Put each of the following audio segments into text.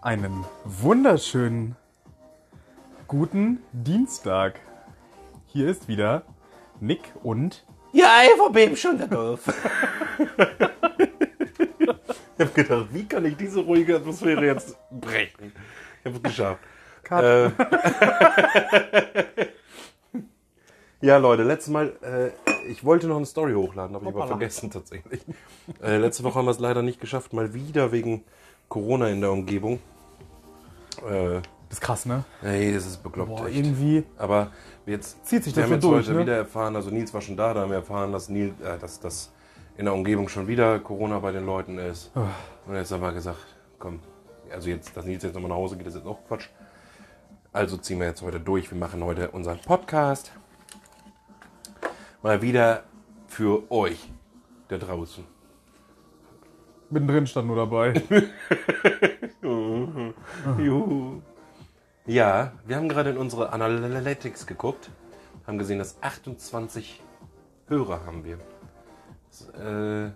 Einen wunderschönen guten Dienstag. Hier ist wieder Nick und Ja, einfach bin schon da drauf. Ich habe gedacht, wie kann ich diese ruhige Atmosphäre jetzt brechen? Ich habe es geschafft. Äh, ja, Leute, letztes Mal, äh, ich wollte noch eine Story hochladen, habe ich aber vergessen tatsächlich. Äh, letzte Woche haben wir es leider nicht geschafft, mal wieder wegen Corona in der Umgebung. Äh, Das ist krass, ne? ey, das ist bekloppt. Boah, echt. irgendwie. Aber jetzt Zieht sich wir das haben so jetzt durch, heute ne? wieder erfahren, also Nils war schon da, da haben wir erfahren, dass, Nils, äh, dass, dass in der Umgebung schon wieder Corona bei den Leuten ist. Oh. Und jetzt haben wir gesagt, komm, also jetzt, dass Nils jetzt nochmal nach Hause geht, ist jetzt auch Quatsch. Also ziehen wir jetzt heute durch. Wir machen heute unseren Podcast. Mal wieder für euch da draußen. Mittendrin stand nur dabei. Juhu. Ja, wir haben gerade in unsere Analytics geguckt, haben gesehen, dass 28 Hörer haben wir. Äh,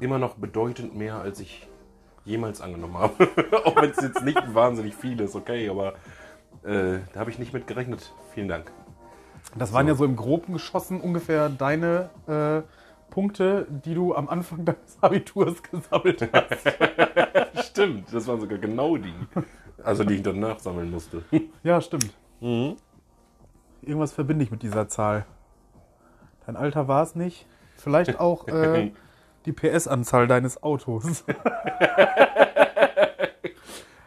immer noch bedeutend mehr, als ich jemals angenommen habe. Auch wenn es jetzt nicht wahnsinnig viel ist, okay, aber äh, da habe ich nicht mit gerechnet. Vielen Dank. Das waren So. ja so im Groben geschossen ungefähr deine äh, Punkte, die du am Anfang deines Abiturs gesammelt hast. Stimmt, das waren sogar genau die. Also die ich dann nachsammeln musste. ja, stimmt. Mhm. Irgendwas verbinde ich mit dieser Zahl. Dein Alter war es nicht. Vielleicht auch äh, die PS-Anzahl deines Autos.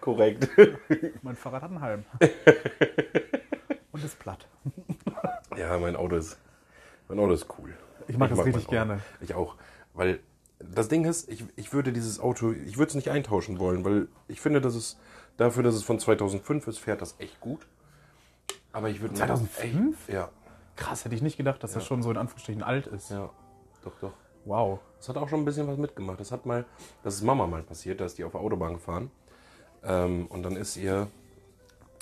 Korrekt. mein Fahrrad hat einen Halm. Und ist platt. Ja, mein Auto ist, mein Auto ist cool. Ich mag das mein richtig gerne. Ich auch. Weil das Ding ist, ich, ich würde dieses Auto, ich würde es nicht eintauschen wollen, weil ich finde, dass es dafür, dass es von 2005 ist, fährt das echt gut. Aber ich würde 2005? Echt, ja, Krass, hätte ich nicht gedacht, dass das schon so in Anführungsstrichen alt ist. ja, doch, doch. Wow. Das hat auch schon ein bisschen was mitgemacht. Das hat mal, das ist Mama mal passiert, da ist die auf der Autobahn gefahren. Ähm, und dann ist ihr,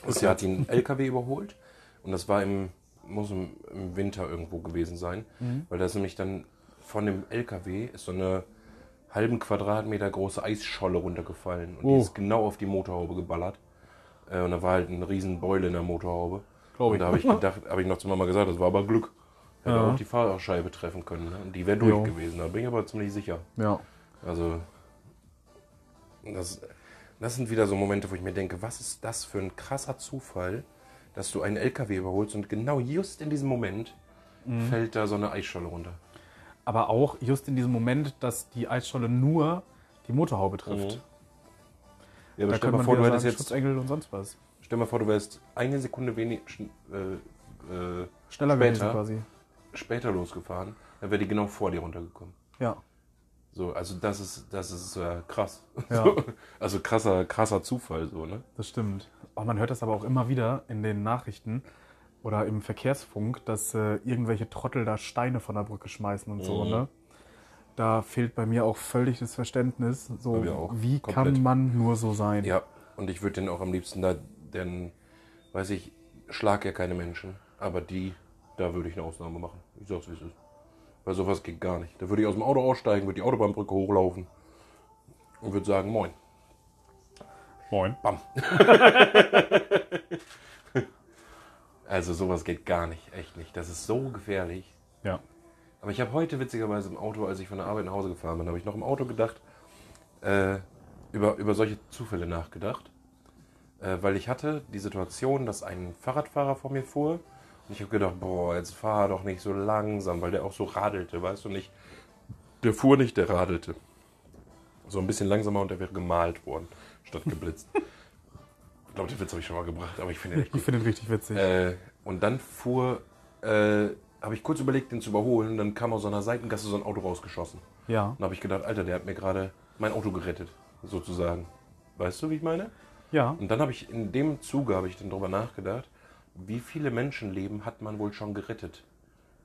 ist, sie hat die einen LKW überholt. Und das war im, muss im, im Winter irgendwo gewesen sein. Weil da ist nämlich dann von dem LKW ist so eine halben Quadratmeter große Eisscholle runtergefallen. Und Oh. die ist genau auf die Motorhaube geballert. Äh, und da war halt eine riesen Beule in der Motorhaube. Glaub und ich. da habe ich gedacht, habe ich noch zu Mama gesagt, das war aber Glück. Hätte Ja. auch die Fahrerscheibe treffen können. Ne? Die wäre durch Jo. gewesen. Da bin ich aber ziemlich sicher. Ja. Also, das, das sind wieder so Momente, wo ich mir denke, was ist das für ein krasser Zufall, dass du einen LKW überholst und genau just in diesem Moment Mhm. fällt da so eine Eisscholle runter. Aber auch just in diesem Moment, dass die Eisscholle nur die Motorhaube trifft. Ja, aber Da stell mal vor, du hättest jetzt, Schutzengel und sonst was. stell mal vor, du wärst eine Sekunde wenig, äh, äh, Schneller Später. quasi. Später losgefahren, dann wäre die genau vor dir runtergekommen. Ja. So, also das ist, das ist äh, krass. Ja. So, also krasser, krasser Zufall, so, ne? Das stimmt. Oh, man hört das aber auch immer wieder in den Nachrichten oder im Verkehrsfunk, dass äh, irgendwelche Trottel da Steine von der Brücke schmeißen und so. Mhm. Ne? Da fehlt bei mir auch völlig das Verständnis. So, wie Komplett. kann man nur so sein? Ja, und ich würde den auch am liebsten da, denn, weiß ich, schlag ja keine Menschen, aber die, da würde ich eine Ausnahme machen. Ich sag's wie es ist. Weil sowas geht gar nicht. Da würde ich aus dem Auto aussteigen, würde die Autobahnbrücke hochlaufen und würde sagen, moin, Moin. bam. also sowas geht gar nicht, echt nicht. Das ist so gefährlich. Ja. Aber ich habe heute witzigerweise im Auto, als ich von der Arbeit nach Hause gefahren bin, habe ich noch im Auto gedacht, äh, über, über solche Zufälle nachgedacht. Äh, weil ich hatte die Situation, dass ein Fahrradfahrer vor mir fuhr. Ich habe gedacht, boah, jetzt fahr doch nicht so langsam, weil der auch so radelte, weißt du nicht. Der fuhr nicht, der radelte. So ein bisschen langsamer und der wäre gemalt worden, statt geblitzt. ich glaube, den Witz habe ich schon mal gebracht, aber ich finde Ich finde ihn richtig witzig. äh, und dann fuhr, äh, habe ich kurz überlegt, den zu überholen. Und dann kam aus so einer Seitengasse so ein Auto rausgeschossen. ja. Und habe ich gedacht, Alter, der hat mir gerade mein Auto gerettet, sozusagen. Weißt du, wie ich meine? Ja. Und dann habe ich in dem Zuge habe ich dann darüber nachgedacht, wie viele Menschenleben hat man wohl schon gerettet?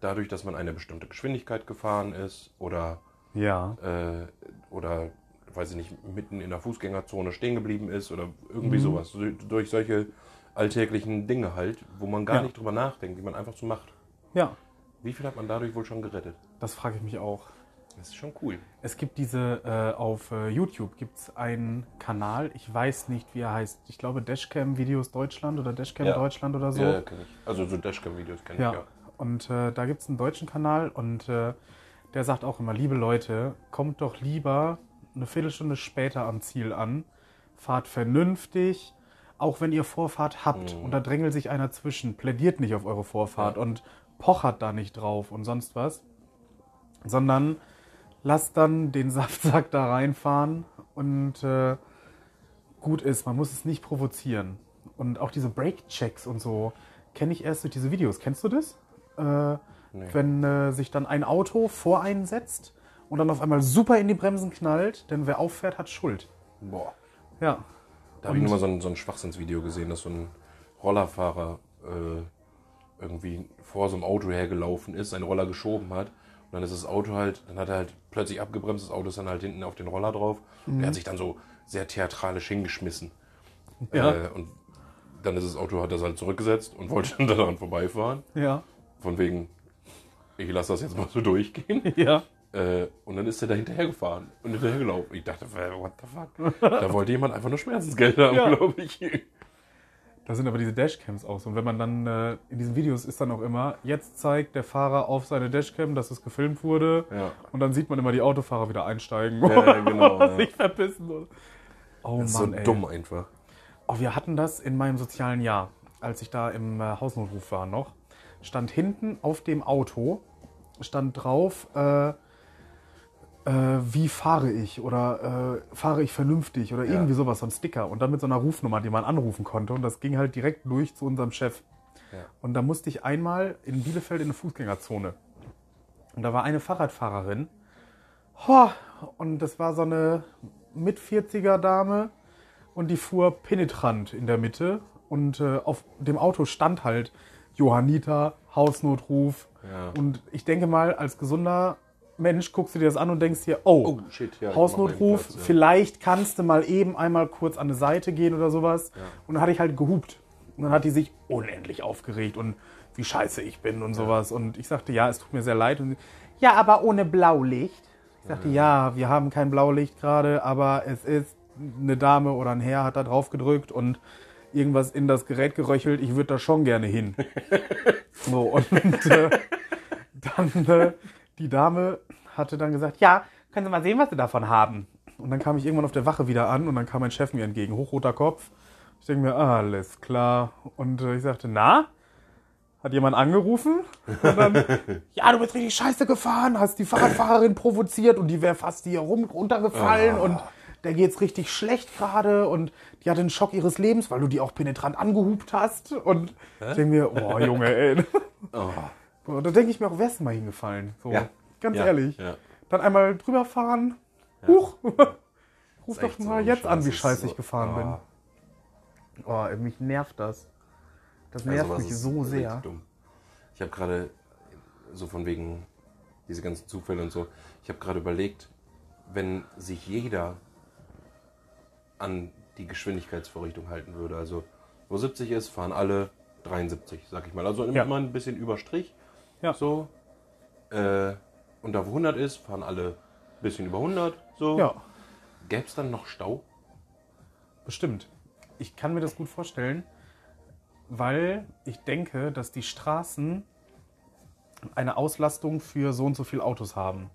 Dadurch, dass man eine bestimmte Geschwindigkeit gefahren ist oder Ja. äh, oder weiß ich nicht, mitten in der Fußgängerzone stehen geblieben ist oder irgendwie Mhm. sowas. So- Durch solche alltäglichen Dinge halt, wo man gar Ja. nicht drüber nachdenkt, die man einfach so macht. Ja, Wie viel hat man dadurch wohl schon gerettet? das frage ich mich auch. Das ist schon cool. Es gibt diese, äh, auf äh, YouTube gibt es einen Kanal, ich weiß nicht, wie er heißt. Ich glaube Dashcam Videos Deutschland oder Dashcam Ja. Deutschland oder so. Ja, kenn ich. Also so Dashcam-Videos kenne Ja, ich ja. und äh, da gibt es einen deutschen Kanal und äh, der sagt auch immer, liebe Leute, kommt doch lieber eine Viertelstunde später am Ziel an, fahrt vernünftig, auch wenn ihr Vorfahrt habt und da drängelt sich einer zwischen, plädiert nicht auf eure Vorfahrt Ja. und pochert da nicht drauf und sonst was, sondern lasst dann den Saftsack da reinfahren und äh, gut ist, man muss es nicht provozieren. Und auch diese Brake-Checks und so kenne ich erst durch diese Videos. Kennst du das? Äh, Wenn äh, sich dann ein Auto vor einen setzt und dann auf einmal super in die Bremsen knallt, denn wer auffährt, hat Schuld. Boah. Ja. Da habe ich nur mal so ein, so ein Schwachsinnsvideo gesehen, dass so ein Rollerfahrer äh, irgendwie vor so einem Auto hergelaufen ist, seinen Roller geschoben hat. Und dann ist das Auto halt, dann hat er halt plötzlich abgebremst, das Auto ist dann halt hinten auf den Roller drauf. Und er hat sich dann so sehr theatralisch hingeschmissen. Ja. Äh, und dann ist das Auto, hat er halt zurückgesetzt und wollte dann daran vorbeifahren. Ja. Von wegen, ich lasse das jetzt mal so durchgehen. Ja. Äh, und dann ist er da hinterhergefahren und hinterhergelaufen. Ich dachte, what the fuck? Da wollte jemand einfach nur Schmerzensgeld haben, Ja. glaube ich. Da sind aber diese Dashcams auch so. Und wenn man dann äh, in diesen Videos ist dann auch immer, jetzt zeigt der Fahrer auf seine Dashcam, dass es gefilmt wurde. Ja. Und dann sieht man immer die Autofahrer wieder einsteigen. Ja, genau, ja. Sich verpissen. Oder? Oh Das ist Mann, so ey. dumm einfach. Oh, wir hatten das in meinem sozialen Jahr, als ich da im äh, Hausnotruf war noch. Stand hinten auf dem Auto, stand drauf, äh, äh, wie fahre ich oder äh, fahre ich vernünftig oder irgendwie sowas, so ein Sticker. Und dann mit so einer Rufnummer, die man anrufen konnte. Und das ging halt direkt durch zu unserem Chef. Ja. Und da musste ich einmal in Bielefeld in eine Fußgängerzone. Und da war eine Fahrradfahrerin. Ho, und das war so eine mit 40er Dame und die fuhr penetrant in der Mitte. Und äh, auf dem Auto stand halt Johanniter, Hausnotruf. Ja. Und ich denke mal, als gesunder Mensch guckst du dir das an und denkst dir, oh, Oh, shit, ja, Hausnotruf, Platz, ja. vielleicht kannst du mal eben einmal kurz an eine Seite gehen oder sowas. Und dann hatte ich halt gehupt. Und dann hat die sich unendlich aufgeregt und wie scheiße ich bin und sowas. Und ich sagte, ja, es tut mir sehr leid. Und sie, ja, aber ohne Blaulicht. Ich sagte, ja, wir haben kein Blaulicht gerade, aber es ist eine Dame oder ein Herr hat da drauf gedrückt und irgendwas in das Gerät geröchelt. Ich würde da schon gerne hin. so, und äh, dann äh, die Dame hatte dann gesagt, ja, können Sie mal sehen, was Sie davon haben. Und dann kam ich irgendwann auf der Wache wieder an und dann kam mein Chef mir entgegen, hochroter Kopf. Ich denke mir, alles klar. Und äh, ich sagte, na? Hat jemand angerufen? Und dann, ja, du bist richtig scheiße gefahren, hast die Fahrradfahrerin provoziert und die wäre fast hier rum runtergefallen und der geht's richtig schlecht gerade und die hatte einen Schock ihres Lebens, weil du die auch penetrant angehupt hast. Und ich denke mir, oh Junge, ey. Und da denke ich mir auch, wärst du mal hingefallen. So, Ja. ganz Ja, ehrlich. ja. Dann einmal drüber fahren. Huch. Ruf Ist doch so mal ein jetzt an, wie ist scheiße so- ich gefahren Ah. bin. Oh, mich nervt das. Das Also nervt was mich ist so sehr. Ich habe gerade so von wegen diese ganzen Zufälle und so. Ich habe gerade überlegt, wenn sich jeder an die Geschwindigkeitsvorrichtung halten würde. Also wo 70 ist, fahren alle 73, sag ich mal. Also Ja. immer ein bisschen überstrich. Ja. So. Äh, und da wo 100 ist, fahren alle ein bisschen über 100. So. Ja, Gäbe es dann noch Stau? bestimmt. Ich kann mir das gut vorstellen, weil ich denke, dass die Straßen eine Auslastung für so und so viele Autos haben.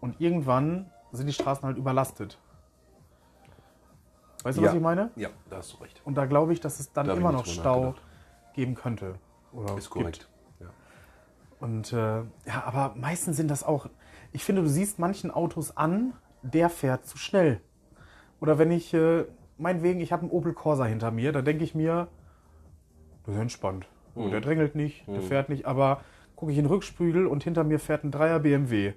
Und irgendwann sind die Straßen halt überlastet. Weißt du, was Ja. ich meine? Ja, da hast du recht. Und da glaube ich, dass es dann Da immer noch Stau geben könnte. Oder Ist korrekt. Ja. Und äh, ja, aber meistens sind das auch. Ich finde, du siehst manchen Autos an, der fährt zu schnell. Oder wenn ich, äh, meinetwegen, ich habe einen Opel Corsa hinter mir, da denke ich mir, das ist entspannt. Oh, der drängelt nicht, der fährt nicht, aber gucke ich in den Rückspiegel und hinter mir fährt ein Dreier BMW.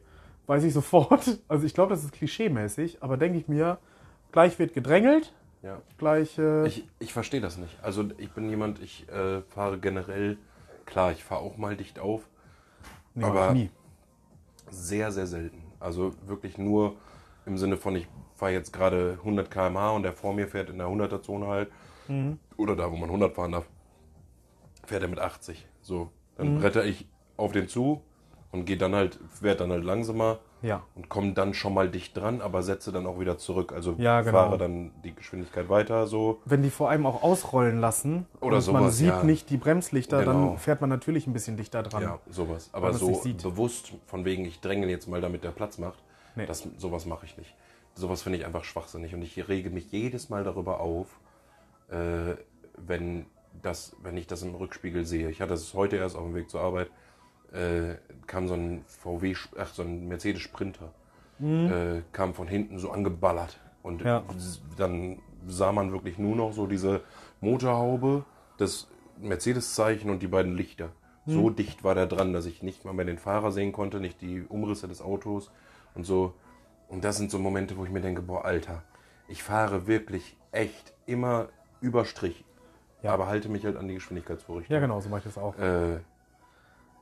Weiß ich sofort. Also ich glaube, das ist klischeemäßig, aber denke ich mir, gleich wird gedrängelt, Ja. gleich. Äh, Ich, ich verstehe das nicht. Also ich bin jemand, ich äh, fahre generell, klar, ich fahre auch mal dicht auf, nee, aber- nie. sehr, sehr selten. Also wirklich nur Im Sinne von, ich fahre jetzt gerade 100 km/h und der vor mir fährt in der 100er-Zone halt. Oder da, wo man 100 fahren darf, fährt er mit 80. So, dann bretter ich auf den zu und gehe dann halt, werde dann halt langsamer Ja. und komme dann schon mal dicht dran, aber setze dann auch wieder zurück. Also Ja, genau. fahre dann die Geschwindigkeit weiter so. Wenn die vor allem auch ausrollen lassen Oder und man sowas, sieht ja. nicht die Bremslichter, Genau. dann fährt man natürlich ein bisschen dichter dran. Ja, sowas. Aber so bewusst, von wegen, ich dränge jetzt mal, damit der Platz macht, Nee. das, sowas mache ich nicht. Sowas finde ich einfach schwachsinnig. Und ich rege mich jedes Mal darüber auf, äh, wenn, das, wenn ich das im Rückspiegel sehe. Ich hatte es heute erst auf dem Weg zur Arbeit, äh, kam so ein VW, ach, so ein Mercedes Sprinter, äh, kam von hinten so angeballert. Und Ja. dann sah man wirklich nur noch so diese Motorhaube, das Mercedes-Zeichen und die beiden Lichter. So dicht war der dran, dass ich nicht mal mehr den Fahrer sehen konnte, nicht die Umrisse des Autos und so. Und das sind so Momente, wo ich mir denke, boah, Alter, ich fahre wirklich echt immer über Strich. Ja. Aber halte mich halt an die Geschwindigkeitsvorrichtung. Ja, genau, so mache ich das auch. Äh,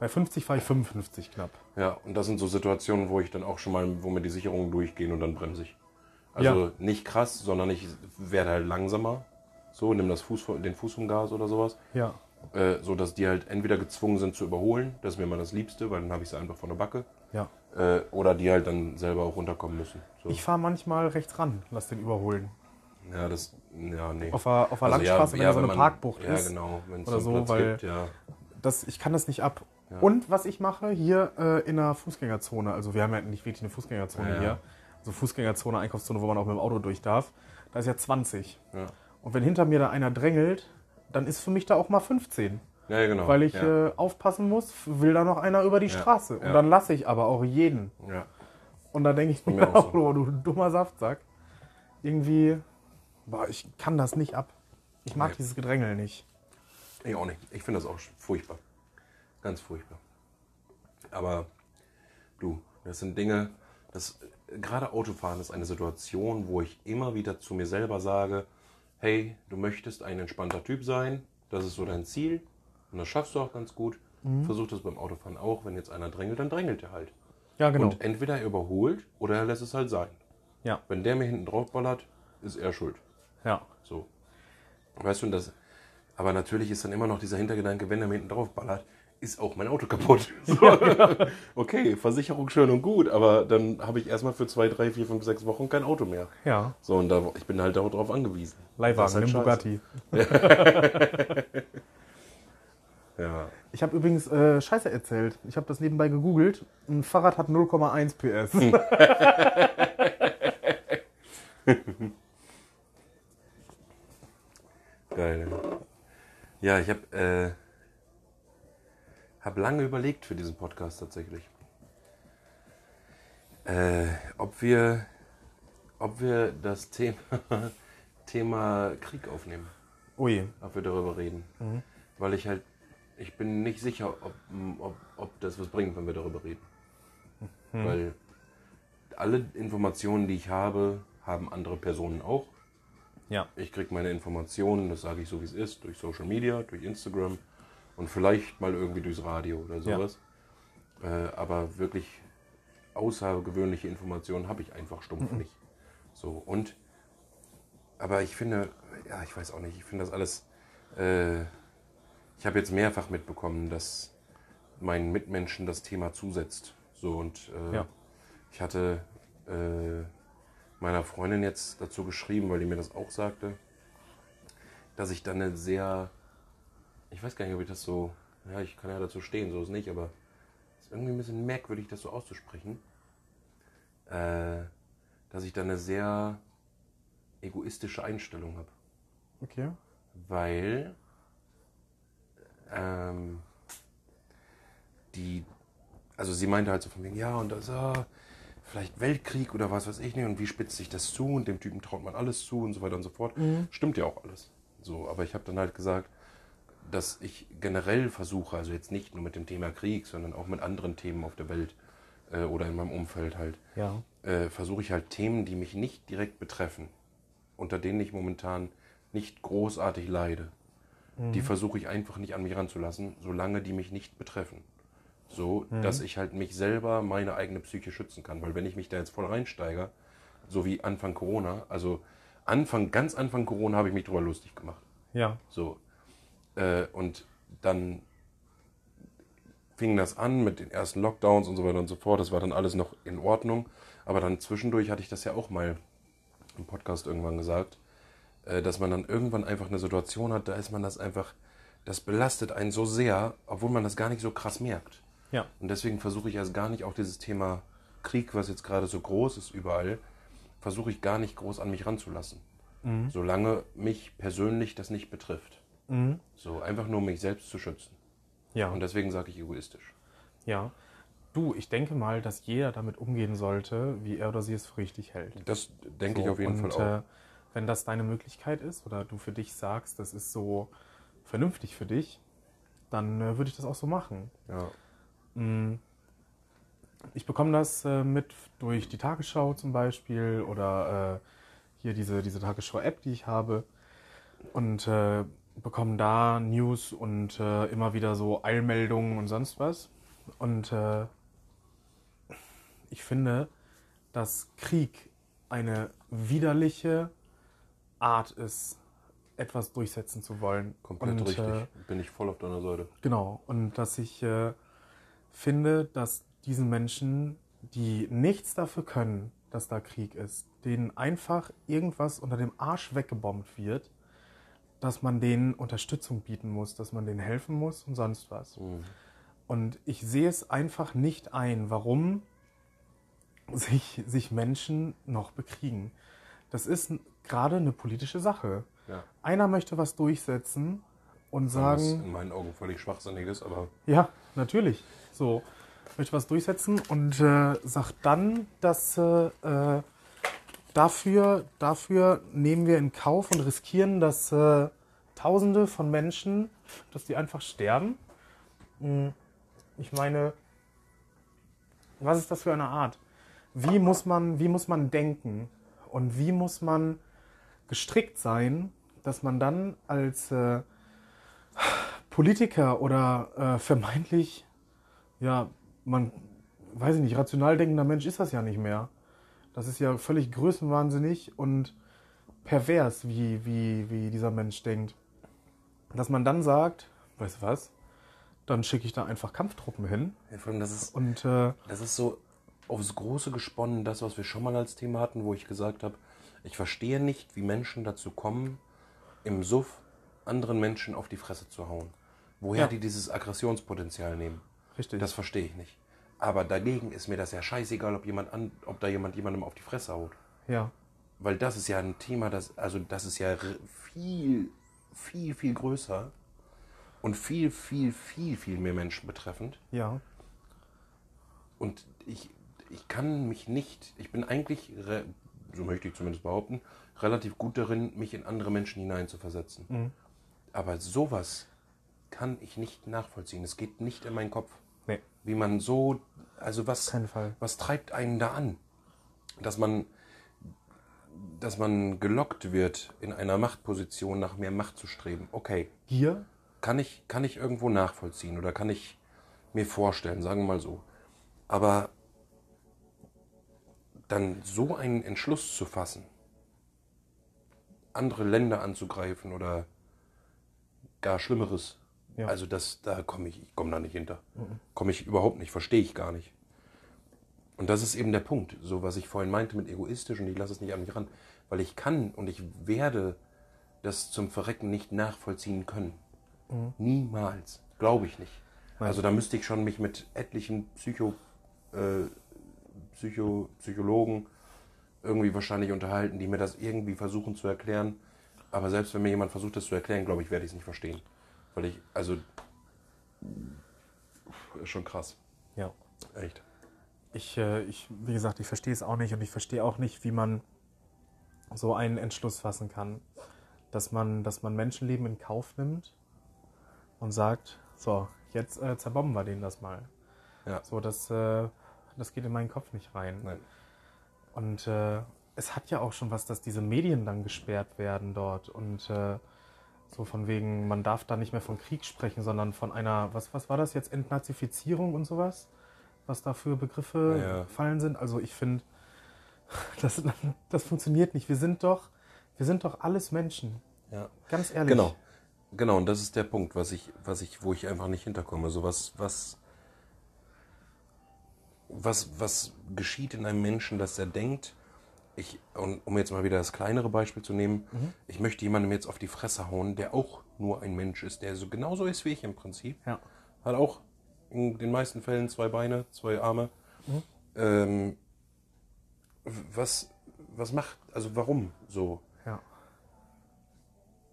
Bei 50 fahre ich 55 knapp. ja, und das sind so Situationen, wo ich dann auch schon mal, wo mir die Sicherungen durchgehen und dann bremse ich. Also Ja. nicht krass, sondern ich werde halt langsamer. So, nimm das Fuß, den Fuß vom Gas oder sowas. Ja. Äh, so dass die halt entweder gezwungen sind zu überholen, das ist mir mal das Liebste, weil dann habe ich sie einfach von der Backe. Ja. Äh, oder die halt dann selber auch runterkommen müssen. So. Ich fahre manchmal rechts ran, lass den überholen. ja, das, ja, nee. Auf der Also Landstraße, wenn da so eine man- Parkbucht ja, ist. genau, wenn es oder so so, einen Platz weil- gibt, ja. Das, ich kann das nicht ab. Und was ich mache hier äh, in der Fußgängerzone, also wir haben ja nicht wirklich eine Fußgängerzone Ja, hier, also Fußgängerzone, Einkaufszone, wo man auch mit dem Auto durch darf, da ist ja 20. Ja. Und wenn hinter mir da einer drängelt, dann ist für mich da auch mal 15. Ja, genau. Weil ich äh, aufpassen muss, will da noch einer über die Straße. Und dann lasse ich aber auch jeden. ja. Und da denke ich mir auch, so. oh, du dummer Saftsack. Irgendwie, boah, ich kann das nicht ab. Ich mag Nee. dieses Gedrängel nicht. Ich auch nicht. Ich finde das auch furchtbar. Ganz furchtbar. Aber du, das sind Dinge, das gerade Autofahren ist eine Situation, wo ich immer wieder zu mir selber sage, hey, du möchtest ein entspannter Typ sein, das ist so dein Ziel und das schaffst du auch ganz gut. Versuch das beim Autofahren auch, wenn jetzt einer drängelt, dann drängelt er halt. Ja, genau. Und entweder er überholt oder er lässt es halt sein. ja, Wenn der mir hinten drauf ballert, ist er schuld. ja. So. Weißt du, das. Aber natürlich ist dann immer noch dieser Hintergedanke, wenn er mir hinten drauf ballert, ist auch mein Auto kaputt. So. Okay, Versicherung schön und gut, aber dann habe ich erstmal für zwei, drei, vier, fünf, sechs Wochen kein Auto mehr. Ja, So, und da, ich bin halt darauf angewiesen. Leihwagen, halt nimm. Bugatti. Ja. Ich habe übrigens äh, Scheiße erzählt. Ich habe das nebenbei gegoogelt. Ein Fahrrad hat 0,1 PS. Geil. Ja, ich habe äh, hab lange überlegt für diesen Podcast tatsächlich. Äh, ob wir ob wir das Thema, Thema Krieg aufnehmen, Ui. ob wir darüber reden. Weil ich halt, ich bin nicht sicher, ob, ob, ob das was bringt, wenn wir darüber reden. Weil alle Informationen, die ich habe, haben andere Personen auch. Ja. Ich kriege meine Informationen, das sage ich so wie es ist, durch Social Media, durch Instagram und vielleicht mal irgendwie durchs Radio oder Ja. sowas. Äh, aber wirklich außergewöhnliche Informationen habe ich einfach stumpf nicht. So und aber ich finde, ja, ich weiß auch nicht, ich finde das alles. Äh, ich habe jetzt mehrfach mitbekommen, dass meinen Mitmenschen das Thema zusetzt. So und äh, Ja. ich hatte äh, meiner Freundin jetzt dazu geschrieben, weil die mir das auch sagte, dass ich dann eine sehr, ich weiß gar nicht, ob ich das so, ja, ich kann ja dazu stehen, so ist nicht, aber es ist irgendwie ein bisschen merkwürdig, das so auszusprechen, äh, dass ich dann eine sehr egoistische Einstellung habe, Okay. weil ähm, die, also sie meinte halt so von wegen, ja, und das, ah, vielleicht Weltkrieg oder was weiß ich nicht, und wie spitzt sich das zu und dem Typen traut man alles zu und so weiter und so fort. Stimmt ja auch alles. So, aber ich habe dann halt gesagt, dass ich generell versuche, also jetzt nicht nur mit dem Thema Krieg, sondern auch mit anderen Themen auf der Welt äh, oder in meinem Umfeld halt, Ja. äh, versuche ich halt Themen, die mich nicht direkt betreffen, unter denen ich momentan nicht großartig leide, die versuche ich einfach nicht an mich ranzulassen, solange die mich nicht betreffen. So, dass ich halt mich selber, meine eigene Psyche schützen kann. Weil wenn ich mich da jetzt voll reinsteige, So wie Anfang Corona. Also Anfang, ganz Anfang Corona habe ich mich drüber lustig gemacht. Ja. So. Äh, und dann fing das an mit den ersten Lockdowns und so weiter und so fort. Das war dann alles noch in Ordnung. Aber dann zwischendurch hatte ich das ja auch mal im Podcast irgendwann gesagt, äh, dass man dann irgendwann einfach eine Situation hat, da ist man das einfach, das belastet einen so sehr, obwohl man das gar nicht so krass merkt. Ja. Und deswegen versuche ich erst gar nicht auch dieses Thema Krieg, was jetzt gerade so groß ist überall, versuche ich gar nicht groß an mich ranzulassen. Solange mich persönlich das nicht betrifft. So einfach nur um mich selbst zu schützen. Ja. Und deswegen sage ich egoistisch. ja. Du, ich denke mal, dass jeder damit umgehen sollte, wie er oder sie es für richtig hält. Das denke ich So, auf jeden und, Fall auch. Äh, wenn das deine Möglichkeit ist oder du für dich sagst, das ist so vernünftig für dich, dann äh, würde ich das auch so machen. ja. Mm. Ich bekomme das äh, mit durch die Tagesschau zum Beispiel oder äh, hier diese, diese Tagesschau-App, die ich habe und äh, bekomme da News und äh, immer wieder so Eilmeldungen und sonst was. Und äh, ich finde, dass Krieg eine widerliche Art ist, etwas durchsetzen zu wollen. Komplett und, richtig. Äh, Bin ich voll auf deiner Seite. Genau, und dass ich äh, finde, dass diesen Menschen, die nichts dafür können, dass da Krieg ist, denen einfach irgendwas unter dem Arsch weggebombt wird, dass man denen Unterstützung bieten muss, dass man denen helfen muss und sonst was. Und ich sehe es einfach nicht ein, warum sich, sich Menschen noch bekriegen. Das ist gerade eine politische Sache. Ja. Einer möchte was durchsetzen und Was sagen, in meinen Augen völlig schwachsinnig ist, aber ja, natürlich. So, möchte was durchsetzen und äh, sagt dann, dass äh, äh, dafür, dafür nehmen wir in Kauf und riskieren, dass äh, Tausende von Menschen, dass die einfach sterben. Mm, Ich meine, was ist das für eine Art? Wie muss man, wie muss man denken und wie muss man gestrickt sein, dass man dann als äh, Politiker oder äh, vermeintlich, ja, man, weiß ich nicht, rational denkender Mensch ist das ja nicht mehr. Das ist ja völlig größenwahnsinnig und pervers, wie, wie, wie dieser Mensch denkt. Dass man dann sagt, weißt du was, dann schicke ich da einfach Kampftruppen hin ja, vor allem das ist, und äh, das ist so aufs Große gesponnen, das, was wir schon mal als Thema hatten, wo ich gesagt habe, ich verstehe nicht, wie Menschen dazu kommen, im Suff anderen Menschen auf die Fresse zu hauen. Woher Ja. die dieses Aggressionspotenzial nehmen. richtig. Das verstehe ich nicht. Aber dagegen ist mir das ja scheißegal, ob, jemand an, ob da jemand jemandem auf die Fresse haut. ja, Weil das ist ja ein Thema, das, also das ist ja viel, viel, viel größer und viel, viel, viel, viel mehr Menschen betreffend. ja, Und ich, ich kann mich nicht, ich bin eigentlich, so möchte ich zumindest behaupten, relativ gut darin, mich in andere Menschen hineinzuversetzen. Aber sowas kann ich nicht nachvollziehen. Es geht nicht in meinen Kopf. Nee, Wie man so, also was, was treibt einen da an? Dass man, dass man gelockt wird, in einer Machtposition nach mehr Macht zu streben. Okay, Gier, kann ich, kann ich irgendwo nachvollziehen oder kann ich mir vorstellen, sagen wir mal so. Aber dann so einen Entschluss zu fassen, andere Länder anzugreifen oder gar Schlimmeres, Ja. also das, da komme ich, ich komme da nicht hinter. Komme ich überhaupt nicht, verstehe ich gar nicht. Und das ist eben der Punkt, so was ich vorhin meinte mit egoistisch und ich lasse es nicht an mich ran, weil ich kann und ich werde das zum Verrecken nicht nachvollziehen können. Niemals. Glaube ich nicht. Also da müsste ich schon mich mit etlichen Psycho, äh, Psycho, Psychologen irgendwie wahrscheinlich unterhalten, die mir das irgendwie versuchen zu erklären. Aber selbst wenn mir jemand versucht, das zu erklären, glaube ich, werde ich es nicht verstehen. Weil ich, also, ist schon krass. ja. Echt. Ich, äh, ich, wie gesagt, ich verstehe es auch nicht und ich verstehe auch nicht, wie man so einen Entschluss fassen kann, dass man, dass man Menschenleben in Kauf nimmt und sagt, so, jetzt äh, zerbomben wir denen das mal. Ja. So, das, äh, das geht in meinen Kopf nicht rein. Nein. Und äh, es hat ja auch schon was, dass diese Medien dann gesperrt werden dort und äh, so von wegen, man darf da nicht mehr von Krieg sprechen, sondern von einer, was, was war das jetzt, Entnazifizierung und sowas? Was da für Begriffe Ja. fallen sind. Also ich finde, Das, das funktioniert nicht. Wir sind doch, wir sind doch alles Menschen. Ja. Ganz ehrlich. Genau. Genau, und das ist der Punkt, was ich, was ich, wo ich einfach nicht hinterkomme. So was, was, was, was geschieht in einem Menschen, dass er denkt, ich, um jetzt mal wieder das kleinere Beispiel zu nehmen, ich möchte jemandem jetzt auf die Fresse hauen, der auch nur ein Mensch ist, der so genauso ist wie ich im Prinzip. Ja. Hat auch in den meisten Fällen zwei Beine, zwei Arme. Ähm, was, was macht, also warum so? Ja.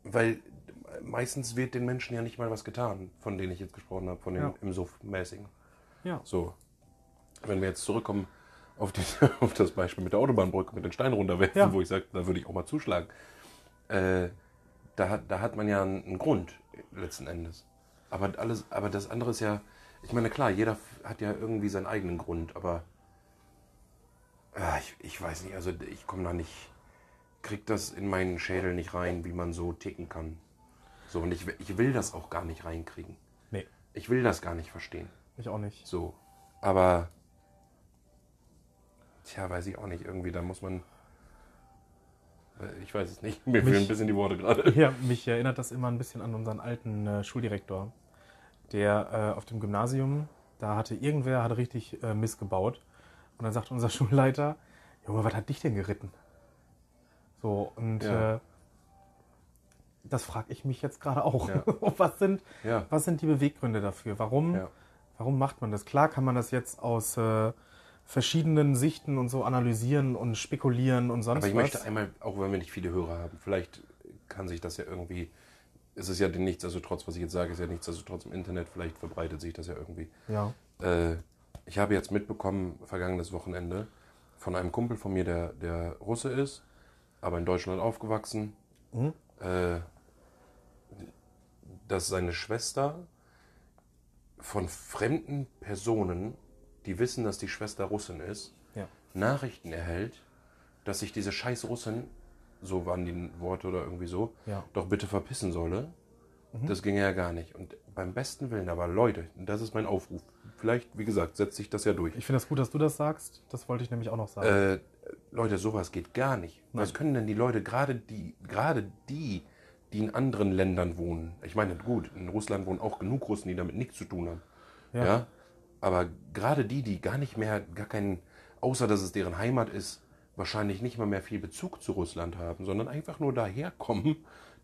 Weil meistens wird den Menschen ja nicht mal was getan, von denen ich jetzt gesprochen habe, von den Ja. im Suff-mäßigen. Ja. So. Wenn wir jetzt zurückkommen auf, die, auf das Beispiel mit der Autobahnbrücke, mit den Steinen runterwerfen, Ja. wo ich sage, da würde ich auch mal zuschlagen. Äh, da, hat- da hat man ja einen, Grund letzten Endes. Aber, alles, aber das andere ist ja, ich meine, klar, jeder hat ja irgendwie seinen eigenen Grund, aber ah, ich, ich weiß nicht, also ich komme da nicht, krieg das in meinen Schädel nicht rein, wie man so ticken kann. So, und ich, will- ich will das auch gar nicht reinkriegen. Nee, Ich will das gar nicht verstehen. ich auch nicht. So. Aber. Tja, weiß ich auch nicht. Irgendwie, da muss man. äh, Ich weiß es nicht. Mir Mich- fehlen ein bisschen die Worte gerade. Ja, mich erinnert das immer ein bisschen an unseren alten äh, Schuldirektor, der äh, auf dem Gymnasium, da hatte irgendwer hatte richtig äh, missgebaut. Und dann sagte unser Schulleiter, Junge, was hat dich denn geritten? So, und Ja. äh, das frage ich mich jetzt gerade auch. Ja. was, sind, Ja. was sind die Beweggründe dafür? Warum, warum macht man das? Klar kann man das jetzt aus äh, verschiedenen Sichten und so analysieren und spekulieren und sonst Aber ich was. möchte einmal, auch wenn wir nicht viele Hörer haben, vielleicht kann sich das ja irgendwie. Es ist ja nichtsdestotrotz, was ich jetzt sage, ist ja nichtsdestotrotz im Internet, vielleicht verbreitet sich das ja irgendwie. ja. Äh, ich habe jetzt mitbekommen, vergangenes Wochenende, von einem Kumpel von mir, der, der Russe ist, aber in Deutschland aufgewachsen, äh, dass seine Schwester von fremden Personen, die wissen, dass die Schwester Russin ist, Ja. Nachrichten erhält, dass sich diese scheiß Russin, so waren die Worte oder irgendwie so, Ja. doch bitte verpissen solle. Das ginge ja gar nicht. Und beim besten Willen, aber Leute, das ist mein Aufruf. Vielleicht, wie gesagt, setzt sich das ja durch. Ich finde es das gut, dass du das sagst. Das wollte ich nämlich auch noch sagen. Äh, Leute, sowas geht gar nicht. Was können denn die Leute, gerade die, gerade die, die in anderen Ländern wohnen? Ich meine, gut, in Russland wohnen auch genug Russen, die damit nichts zu tun haben. Ja. Ja. Aber gerade die, die gar nicht mehr, gar keinen, außer dass es deren Heimat ist, wahrscheinlich nicht mal mehr viel Bezug zu Russland haben, sondern einfach nur daherkommen,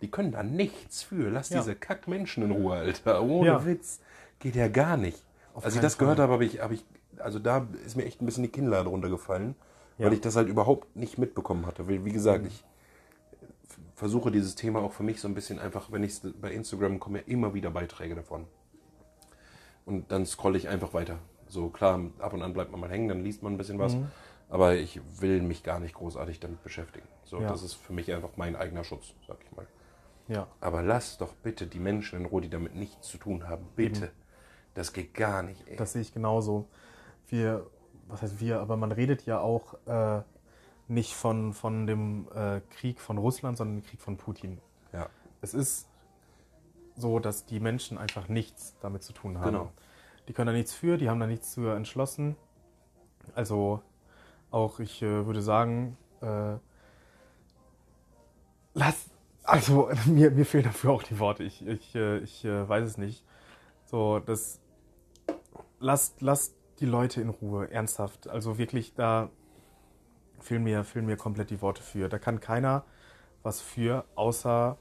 die können da nichts für. Lass Ja. diese Kackmenschen in Ruhe, Alter. Ohne Ja. Witz. Geht ja gar nicht. Als ich das gehört Fall. habe, habe ich, habe ich, also da ist mir echt ein bisschen die Kinnlade runtergefallen, Ja. weil ich das halt überhaupt nicht mitbekommen hatte. Weil, wie gesagt, ich f- versuche dieses Thema auch für mich so ein bisschen einfach, wenn ich bei Instagram komme, immer wieder Beiträge davon. Und dann scrolle ich einfach weiter. So klar, ab und an bleibt man mal hängen, dann liest man ein bisschen was. Mhm. Aber ich will mich gar nicht großartig damit beschäftigen. So, Ja. das ist für mich einfach mein eigener Schutz, sag ich mal. ja. Aber lass doch bitte die Menschen in Ruhe, die damit nichts zu tun haben. Bitte. Das geht gar nicht, ey. Das sehe ich genauso. Wir, was heißt wir, aber man redet ja auch äh, nicht von, von dem äh, Krieg von Russland, sondern dem Krieg von Putin. ja. Es ist so, dass die Menschen einfach nichts damit zu tun haben. Genau. Die können da nichts für, die haben da nichts zu entschlossen. Also auch, ich äh, würde sagen, äh, lass, also mir, mir fehlen dafür auch die Worte. Ich, ich, äh, ich äh, weiß es nicht. So, das, lasst, lasst die Leute in Ruhe, ernsthaft. Also wirklich, da fehlen mir, fehlen mir komplett die Worte für. Da kann keiner was für, außer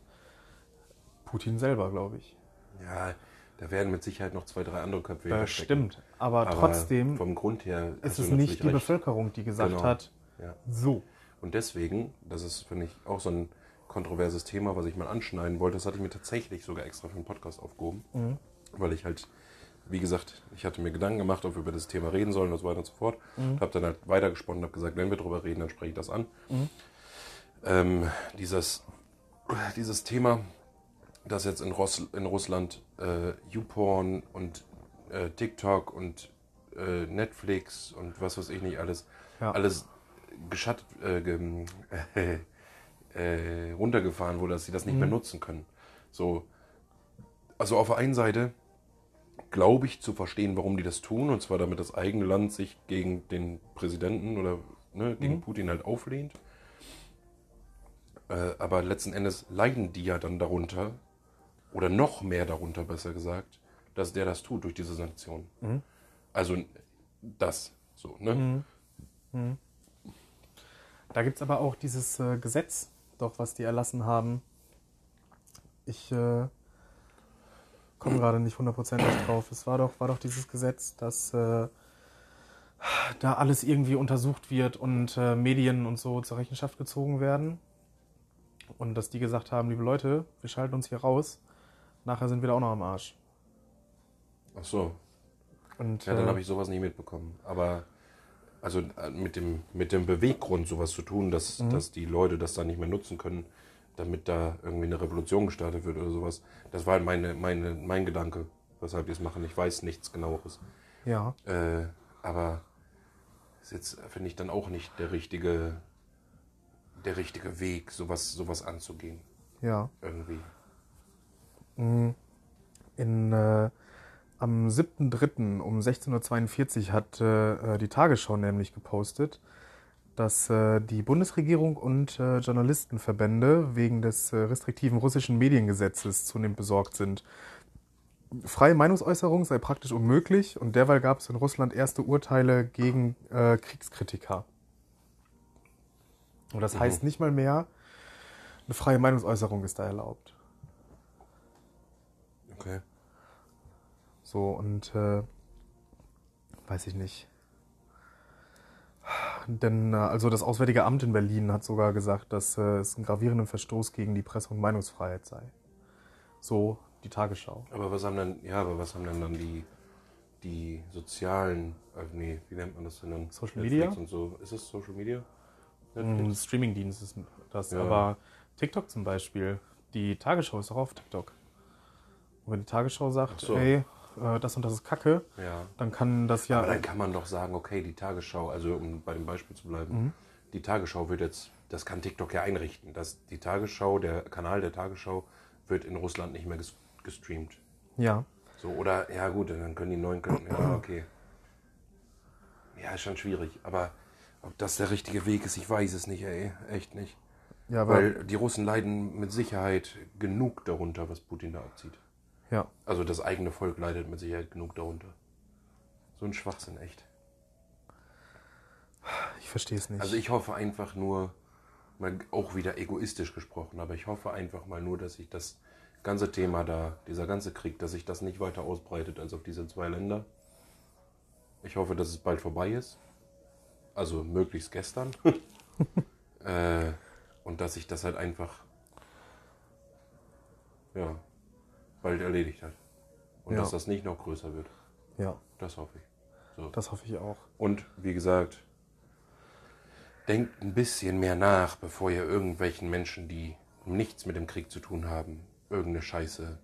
Putin selber, glaube ich. Ja, da werden mit Sicherheit noch zwei, drei andere Köpfe. Bestimmt. Aber, Aber trotzdem Vom Grund her ist es nicht die recht. Bevölkerung, die gesagt Genau. hat, Ja. so. Und deswegen, das ist, finde ich, auch so ein kontroverses Thema, was ich mal anschneiden wollte. Das hatte ich mir tatsächlich sogar extra für einen Podcast aufgehoben. Mhm. Weil ich halt, wie gesagt, ich hatte mir Gedanken gemacht, ob wir über das Thema reden sollen und so weiter und so fort. Mhm. Habe dann halt weitergesponnen und habe gesagt, wenn wir darüber reden, dann spreche ich das an. Ähm, dieses, dieses Thema, dass jetzt in, Ross, in Russland äh, YouPorn und äh, TikTok und äh, Netflix und was weiß ich nicht alles, Ja. alles geschattet, äh, gem- äh, runtergefahren wurde, dass sie das nicht mehr nutzen können. So, also auf der einen Seite glaube ich zu verstehen, warum die das tun, und zwar damit das eigene Land sich gegen den Präsidenten oder ne, gegen Putin halt auflehnt. Äh, aber letzten Endes leiden die ja dann darunter, oder noch mehr darunter, besser gesagt, dass der das tut durch diese Sanktionen. Also das, so, ne? Da gibt es aber auch dieses äh, Gesetz, doch, was die erlassen haben. Ich äh, komme gerade nicht hundertprozentig drauf. Es war doch, war doch dieses Gesetz, dass äh, da alles irgendwie untersucht wird und äh, Medien und so zur Rechenschaft gezogen werden. Und dass die gesagt haben, liebe Leute, wir schalten uns hier raus. Nachher sind wir da auch noch am Arsch. Ach so, Und, Ja, dann äh, habe ich sowas nicht mitbekommen. Aber also äh, mit dem, mit dem Beweggrund sowas zu tun, dass, dass die Leute das dann nicht mehr nutzen können, damit da irgendwie eine Revolution gestartet wird oder sowas, das war halt meine, meine, mein Gedanke, weshalb die es machen. Ich weiß nichts genaueres. ja, Äh, aber ist jetzt, finde ich, dann auch nicht der richtige, der richtige Weg, sowas, sowas anzugehen. ja. Irgendwie. In, äh, am 7.3. um 16.42 Uhr hat äh, die Tagesschau nämlich gepostet, dass äh, die Bundesregierung und äh, Journalistenverbände wegen des äh, restriktiven russischen Mediengesetzes zunehmend besorgt sind. Freie Meinungsäußerung sei praktisch unmöglich und derweil gab es in Russland erste Urteile gegen äh, Kriegskritiker. Und das heißt nicht mal mehr, eine freie Meinungsäußerung ist da erlaubt. Okay. So, und äh, weiß ich nicht. Denn äh, also das Auswärtige Amt in Berlin hat sogar gesagt, dass äh, es ein gravierender Verstoß gegen die Presse- und Meinungsfreiheit sei. So die Tagesschau. Aber was haben dann, ja, aber was haben denn dann die, die sozialen, äh, nee, wie nennt man das denn dann? Social Netflix Media? und so. Ist es Social Media? Ein Streamingdienst ist das, Ja. aber TikTok zum Beispiel, die Tagesschau ist auch auf TikTok. Und wenn die Tagesschau sagt, so. ey, äh, das und das ist Kacke, Ja. dann kann das ja. Aber dann kann man doch sagen, okay, die Tagesschau, also um bei dem Beispiel zu bleiben, die Tagesschau wird jetzt, das kann TikTok ja einrichten, dass die Tagesschau, der Kanal der Tagesschau wird in Russland nicht mehr ges gestreamt. ja. So, oder, ja gut, dann können die neuen, können, ja, okay. Ja, ist schon schwierig, aber ob das der richtige Weg ist, ich weiß es nicht, ey, echt nicht. Ja, Weil die Russen leiden mit Sicherheit genug darunter, was Putin da abzieht. Ja. Also das eigene Volk leidet mit Sicherheit genug darunter. So ein Schwachsinn, echt. Ich verstehe es nicht. Also ich hoffe einfach nur, mal auch wieder egoistisch gesprochen, aber ich hoffe einfach mal nur, dass sich das ganze Thema da, dieser ganze Krieg, dass sich das nicht weiter ausbreitet als auf diese zwei Länder. Ich hoffe, dass es bald vorbei ist. Also möglichst gestern. äh, und dass sich das halt einfach ja, bald erledigt hat. Und Ja. dass das nicht noch größer wird. ja, Das hoffe ich. So. das hoffe ich auch. Und wie gesagt, denkt ein bisschen mehr nach, bevor ihr irgendwelchen Menschen, die nichts mit dem Krieg zu tun haben, irgendeine Scheiße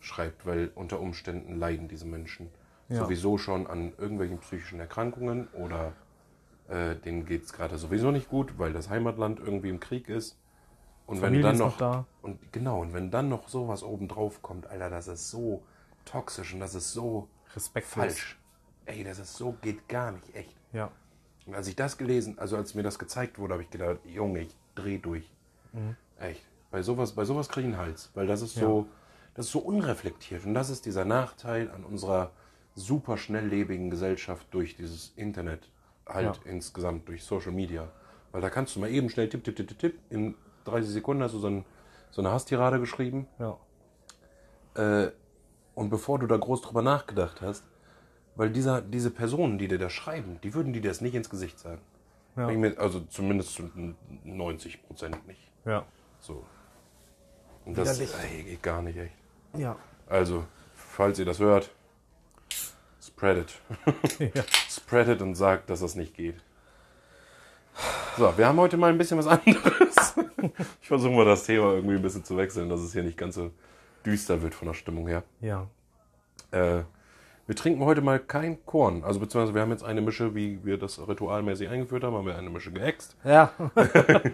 schreibt, weil unter Umständen leiden diese Menschen Ja. sowieso schon an irgendwelchen psychischen Erkrankungen oder äh, denen geht es gerade sowieso nicht gut, weil das Heimatland irgendwie im Krieg ist. Und wenn Familie dann ist noch, noch da. und genau, und wenn dann noch sowas obendrauf kommt, Alter, das ist so toxisch und das ist so Respektlos. falsch. Ey, das ist so, geht gar nicht, echt. Ja. Und als ich das gelesen, also als mir das gezeigt wurde, habe ich gedacht, Junge, ich dreh durch. Echt. Bei sowas, bei sowas kriege ich einen Hals, weil das ist so, das ist so unreflektiert. Und das ist dieser Nachteil an unserer super schnelllebigen Gesellschaft durch dieses Internet, halt Ja. insgesamt durch Social Media. Weil da kannst du mal eben schnell tipp, tipp, tipp, tipp, tipp, in 30 Sekunden hast du so, ein, so eine Hasstirade geschrieben. Ja. Äh, und bevor du da groß drüber nachgedacht hast, weil dieser, diese Personen, die dir das schreiben, die würden dir das nicht ins Gesicht sagen. Ja. Also zumindest zu 90 Prozent nicht. Ja. So. Und das ey, geht gar nicht echt. Ja. Also, falls ihr das hört, spread it. ja. spread it und sagt, dass das nicht geht. So, wir haben heute mal ein bisschen was anderes. ich versuche mal das Thema irgendwie ein bisschen zu wechseln, dass es hier nicht ganz so düster wird von der Stimmung her. Ja. Äh, wir trinken heute mal kein Korn. Also beziehungsweise wir haben jetzt eine Mische, wie wir das ritualmäßig eingeführt haben, haben wir eine Mische geäxt. Ja.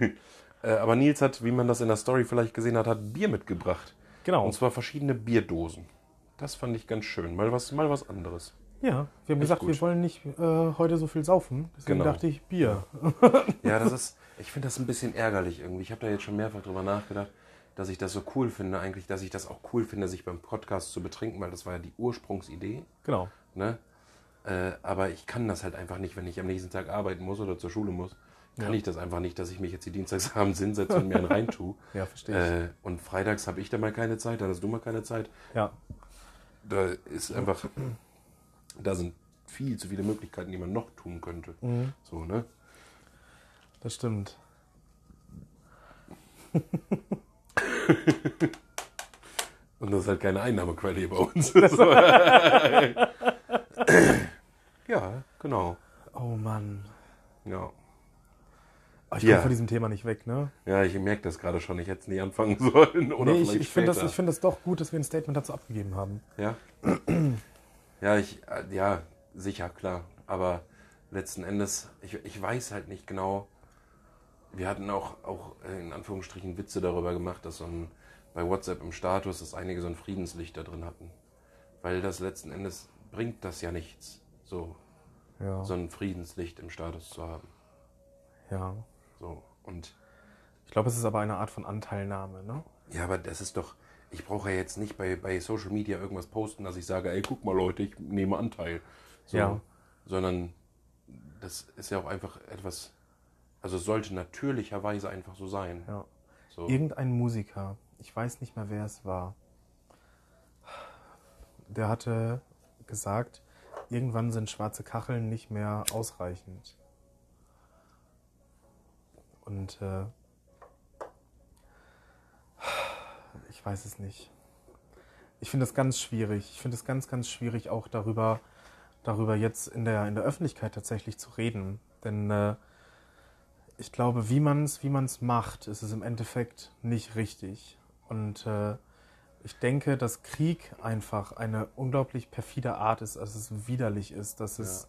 Äh, aber Nils hat, wie man das in der Story vielleicht gesehen hat, hat Bier mitgebracht. Genau. Und zwar verschiedene Bierdosen. Das fand ich ganz schön. Mal was, mal was anderes. Ja, wir haben gesagt, wir gut. wollen nicht äh, heute so viel saufen. Deswegen Genau. dachte ich Bier. Ja, das ist, ich finde das ein bisschen ärgerlich irgendwie. Ich habe da jetzt schon mehrfach drüber nachgedacht, dass ich das so cool finde, eigentlich, dass ich das auch cool finde, sich beim Podcast zu betrinken, weil das war ja die Ursprungsidee. Genau. Ne? Äh, aber ich kann das halt einfach nicht, wenn ich am nächsten Tag arbeiten muss oder zur Schule muss. Kann Ja. ich das einfach nicht, dass ich mich jetzt die Dienstagsabends hinsetze und mir einen rein tue. Ja, verstehe ich. Äh, und freitags habe ich da mal keine Zeit, dann hast du mal keine Zeit. Ja, Da ist einfach, da sind viel zu viele Möglichkeiten, die man noch tun könnte. Mhm. So, ne? Das stimmt. Und das ist halt keine Einnahmequelle hier bei uns. ja, genau. Oh Mann. Ja. Oh, ich Ja. komme von diesem Thema nicht weg, ne? Ja, ich merke das gerade schon. Ich hätte es nie anfangen sollen. Oder nee, ich, vielleicht ich finde das, ich find das doch gut, dass wir ein Statement dazu abgegeben haben. Ja. Ja, ich, äh, ja, sicher, klar. Aber letzten Endes, ich, ich weiß halt nicht genau. Wir hatten auch, auch äh, in Anführungsstrichen Witze darüber gemacht, dass so ein, bei WhatsApp im Status, dass einige so ein Friedenslicht da drin hatten. Weil das letzten Endes bringt das ja nichts, so, Ja. so ein Friedenslicht im Status zu haben. ja. So. Und Ich glaube, es ist aber eine Art von Anteilnahme, ne? ja, aber das ist doch, ich brauche ja jetzt nicht bei, bei Social Media irgendwas posten, dass ich sage, ey, guck mal Leute, ich nehme Anteil. So, Ja. Sondern das ist ja auch einfach etwas, also es sollte natürlicherweise einfach so sein. Ja. So. Irgendein Musiker, ich weiß nicht mehr, wer es war, der hatte gesagt, irgendwann sind schwarze Kacheln nicht mehr ausreichend. Und äh, ich weiß es nicht. Ich finde es ganz schwierig. Ich finde es ganz, ganz schwierig, auch darüber, darüber jetzt in der, in der Öffentlichkeit tatsächlich zu reden. Denn äh, ich glaube, wie man es wie man's macht, ist es im Endeffekt nicht richtig. Und äh, ich denke, dass Krieg einfach eine unglaublich perfide Art ist, dass es widerlich ist, dass es.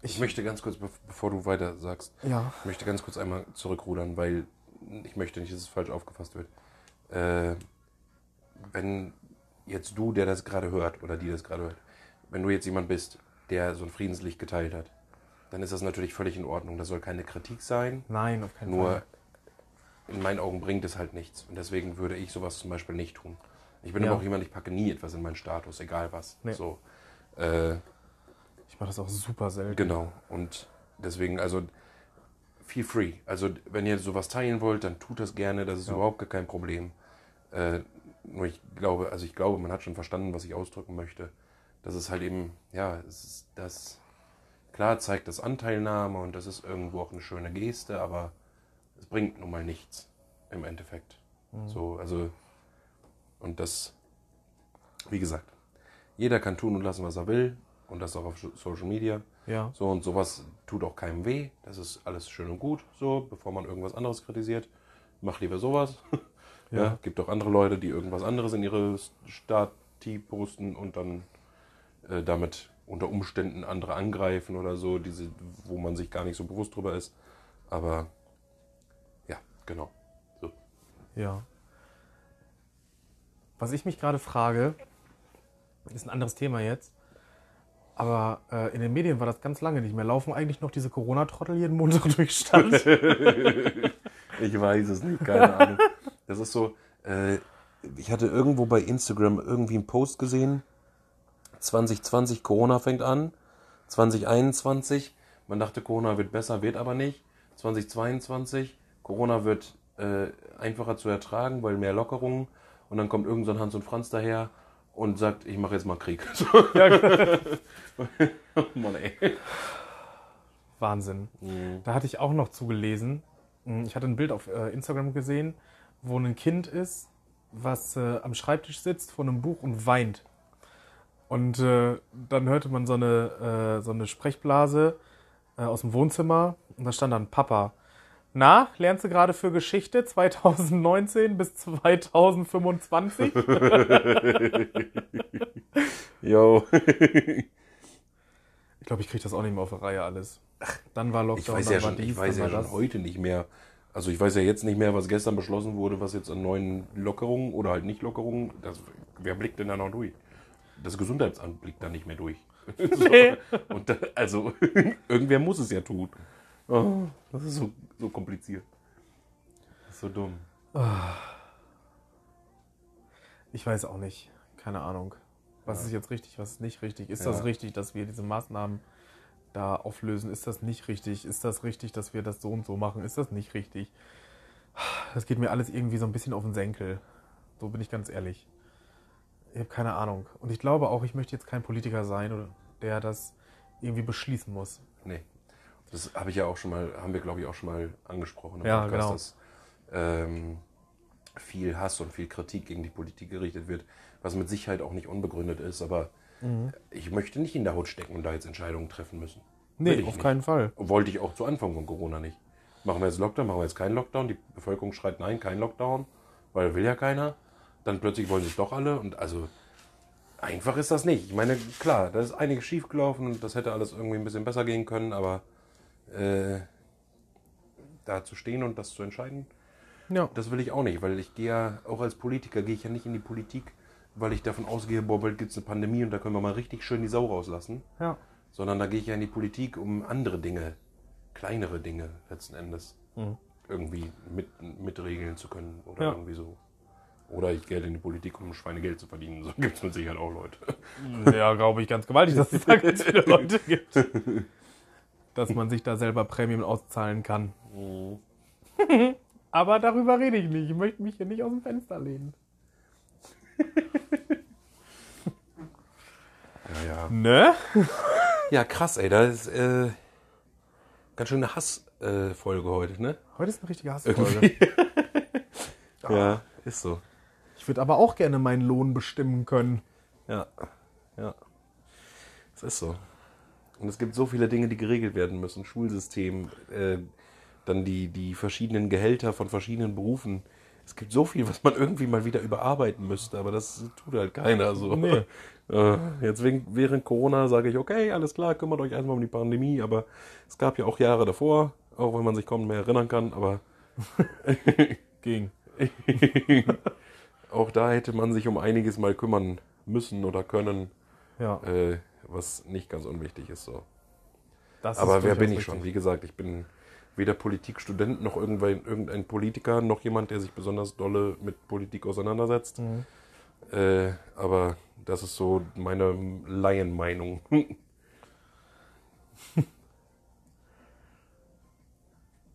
Ich möchte ganz kurz, bev- bevor du weiter sagst, Ja, ich möchte ganz kurz einmal zurückrudern, weil ich möchte nicht, dass es falsch aufgefasst wird. Äh, wenn jetzt du, der das gerade hört, oder die das gerade hört, wenn du jetzt jemand bist, der so ein Friedenslicht geteilt hat, dann ist das natürlich völlig in Ordnung. Das soll keine Kritik sein. nein, auf keinen Nur Fall. in meinen Augen bringt es halt nichts. Und deswegen würde ich sowas zum Beispiel nicht tun. Ich bin Ja. aber auch jemand, ich packe nie etwas in meinen Status, egal was. Nee. So. Äh, Ich mache das auch super selten. genau. Und deswegen, also feel free. Also wenn ihr sowas teilen wollt, dann tut das gerne. Das ist Ja. überhaupt gar kein Problem. Äh, nur ich glaube, also ich glaube, man hat schon verstanden, was ich ausdrücken möchte. Das ist halt eben, ja, es ist das. Klar zeigt das Anteilnahme und das ist irgendwo auch eine schöne Geste, aber es bringt nun mal nichts im Endeffekt. So, also und das, wie gesagt, jeder kann tun und lassen, was er will und das auch auf Social Media. Ja, So und sowas tut auch keinem weh. Das ist alles schön und gut. So, bevor man irgendwas anderes kritisiert, mach lieber sowas. ja. Ja. gibt auch andere Leute, die irgendwas anderes in ihre Stati posten und dann äh, damit unter Umständen andere angreifen oder so, diese, wo man sich gar nicht so bewusst drüber ist. Aber ja, genau. So. ja. Was ich mich gerade frage, ist ein anderes Thema jetzt. Aber äh, in den Medien war das ganz lange nicht mehr. Laufen eigentlich noch diese Corona-Trottel jeden Montag durch Stadt? Ich weiß es nicht, keine Ahnung. Das ist so, äh, ich hatte irgendwo bei Instagram irgendwie einen Post gesehen. 2020, Corona fängt an. 2021, man dachte, Corona wird besser, wird aber nicht. 2022, Corona wird äh, einfacher zu ertragen, weil mehr Lockerungen. Und dann kommt irgend so ein Hans und Franz daher und sagt, ich mache jetzt mal Krieg. So. oh Mann, ey. Wahnsinn. Mhm. Da hatte ich auch noch zugelesen. Hm, Ich hatte ein Bild auf äh, Instagram gesehen, wo ein Kind ist, was äh, am Schreibtisch sitzt vor einem Buch und weint. Und äh, dann hörte man so eine, äh, so eine Sprechblase äh, aus dem Wohnzimmer und da stand dann Papa. Na, lernst du gerade für Geschichte 2019 bis 2025? Yo. Ich glaube, ich kriege das auch nicht mehr auf die Reihe alles. Dann war Ich Lockdown, weiß dann ja war schon, ich dies, weiß dann ja schon heute nicht mehr. Also ich weiß ja jetzt nicht mehr, was gestern beschlossen wurde, was jetzt an neuen Lockerungen oder halt nicht Lockerungen. Das, wer blickt denn da noch durch? Das Gesundheitsamt blickt da nicht mehr durch. so. Und da, also, irgendwer muss es ja tun. Oh, das ist so, so kompliziert. Das ist so dumm. Ich weiß auch nicht. Keine Ahnung. Was ist jetzt richtig, was ist nicht richtig? Ist Ja. das richtig, dass wir diese Maßnahmen da auflösen? Ist das nicht richtig? Ist das richtig, dass wir das so und so machen? Ist das nicht richtig? Das geht mir alles irgendwie so ein bisschen auf den Senkel. So bin ich ganz ehrlich. Ich habe keine Ahnung. Und ich glaube auch, ich möchte jetzt kein Politiker sein, der das irgendwie beschließen muss. Nee. Das habe ich ja auch schon mal, haben wir glaube ich auch schon mal angesprochen im Ja, genau. dass ähm, viel Hass und viel Kritik gegen die Politik gerichtet wird, was mit Sicherheit auch nicht unbegründet ist, aber Mhm. ich möchte nicht in der Haut stecken und da jetzt Entscheidungen treffen müssen. Nee, auf nicht. keinen Fall. Wollte ich auch zu Anfang von Corona nicht. Machen wir jetzt Lockdown, machen wir jetzt keinen Lockdown, die Bevölkerung schreit nein, kein Lockdown, weil will ja keiner. Dann plötzlich wollen sie es doch alle und also einfach ist das nicht. Ich meine, klar, da ist einiges schiefgelaufen und das hätte alles irgendwie ein bisschen besser gehen können, aber äh, da zu stehen und das zu entscheiden, Ja. das will ich auch nicht, weil ich gehe ja, auch als Politiker gehe ich ja nicht in die Politik, weil ich davon ausgehe, boah, bald gibt es eine Pandemie und da können wir mal richtig schön die Sau rauslassen Ja. sondern da gehe ich ja in die Politik, um andere Dinge, kleinere Dinge letzten Endes irgendwie mit, mitregeln zu können oder Ja. irgendwie so. Oder ich gehe halt in die Politik, um Schweinegeld zu verdienen. So gibt es mit Sicherheit auch Leute. Ja, glaube ich ganz gewaltig, dass es da ganz viele Leute gibt. Dass man sich da selber Prämien auszahlen kann. Aber darüber rede ich nicht. Ich möchte mich hier nicht aus dem Fenster lehnen. Ja, ja. Ne? Ja, krass, ey. Da ist äh, ganz schön eine Hassfolge äh, heute, ne? Heute ist eine richtige Hassfolge. Ja, ist so. Ich würde aber auch gerne meinen Lohn bestimmen können. Ja, ja. Es ist so. Und es gibt so viele Dinge, die geregelt werden müssen. Schulsystem, äh, dann die, die verschiedenen Gehälter von verschiedenen Berufen. Es gibt so viel, was man irgendwie mal wieder überarbeiten müsste, aber das tut halt keiner so. Nee. Äh, Jetzt wegen, während Corona sage ich, okay, alles klar, kümmert euch erstmal um die Pandemie, aber es gab ja auch Jahre davor, auch wenn man sich kaum mehr erinnern kann, aber Ging. Auch da hätte man sich um einiges mal kümmern müssen oder können, Ja. äh, was nicht ganz unwichtig ist so. Das Aber ist wer bin ich schon? richtig. Wie gesagt, ich bin weder Politikstudent noch irgendein Politiker, noch jemand, der sich besonders dolle mit Politik auseinandersetzt. Mhm. Äh, aber das ist so meine Laienmeinung.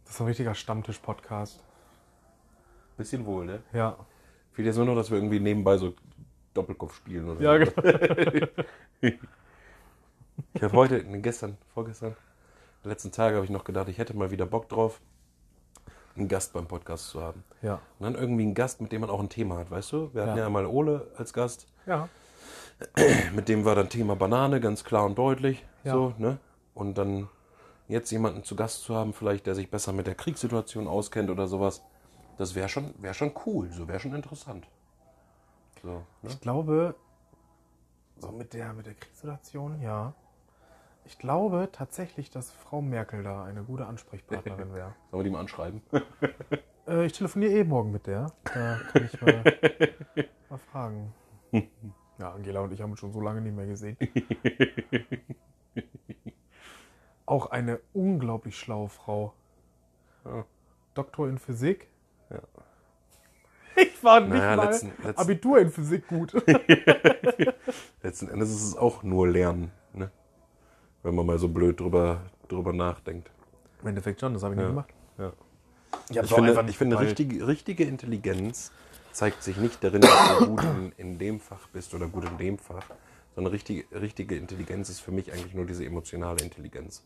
Das ist ein richtiger Stammtisch-Podcast. Bisschen wohl, ne? Ja. Fehlt jetzt nur noch, dass wir irgendwie nebenbei so Doppelkopf spielen oder Ja, so. genau. Ich habe heute, gestern, vorgestern, letzten Tage habe ich noch gedacht, ich hätte mal wieder Bock drauf, einen Gast beim Podcast zu haben. Ja. Und dann irgendwie einen Gast, mit dem man auch ein Thema hat, weißt du? Wir hatten Ja. ja, mal Ole als Gast. Ja. Mit dem war dann Thema Banane, ganz klar und deutlich. Ja. So, ne? Und dann jetzt jemanden zu Gast zu haben, vielleicht, der sich besser mit der Kriegssituation auskennt oder sowas, das wäre schon, wär schon cool, so wäre schon interessant. So, ne? Ich glaube, so mit der, mit der Kriegssituation, ja. Ich glaube tatsächlich, dass Frau Merkel da eine gute Ansprechpartnerin wäre. Sollen wir die mal anschreiben? äh, ich telefoniere eh morgen mit der. Da kann ich mal, mal fragen. Ja, Angela und ich haben uns schon so lange nicht mehr gesehen. Auch eine unglaublich schlaue Frau. Ja. Doktor in Physik. Ich war nicht Naja, mal letzten- letzten- Abitur in Physik gut. Letzten Endes ist es auch nur Lernen, ne? Wenn man mal so blöd drüber, drüber nachdenkt. Im Endeffekt schon, das habe ich Ja. nie gemacht. Ja. Ich, Ich finde, ich finde richtige, richtige Intelligenz zeigt sich nicht darin, dass du gut in, in dem Fach bist oder gut in dem Fach, sondern richtige, richtige Intelligenz ist für mich eigentlich nur diese emotionale Intelligenz.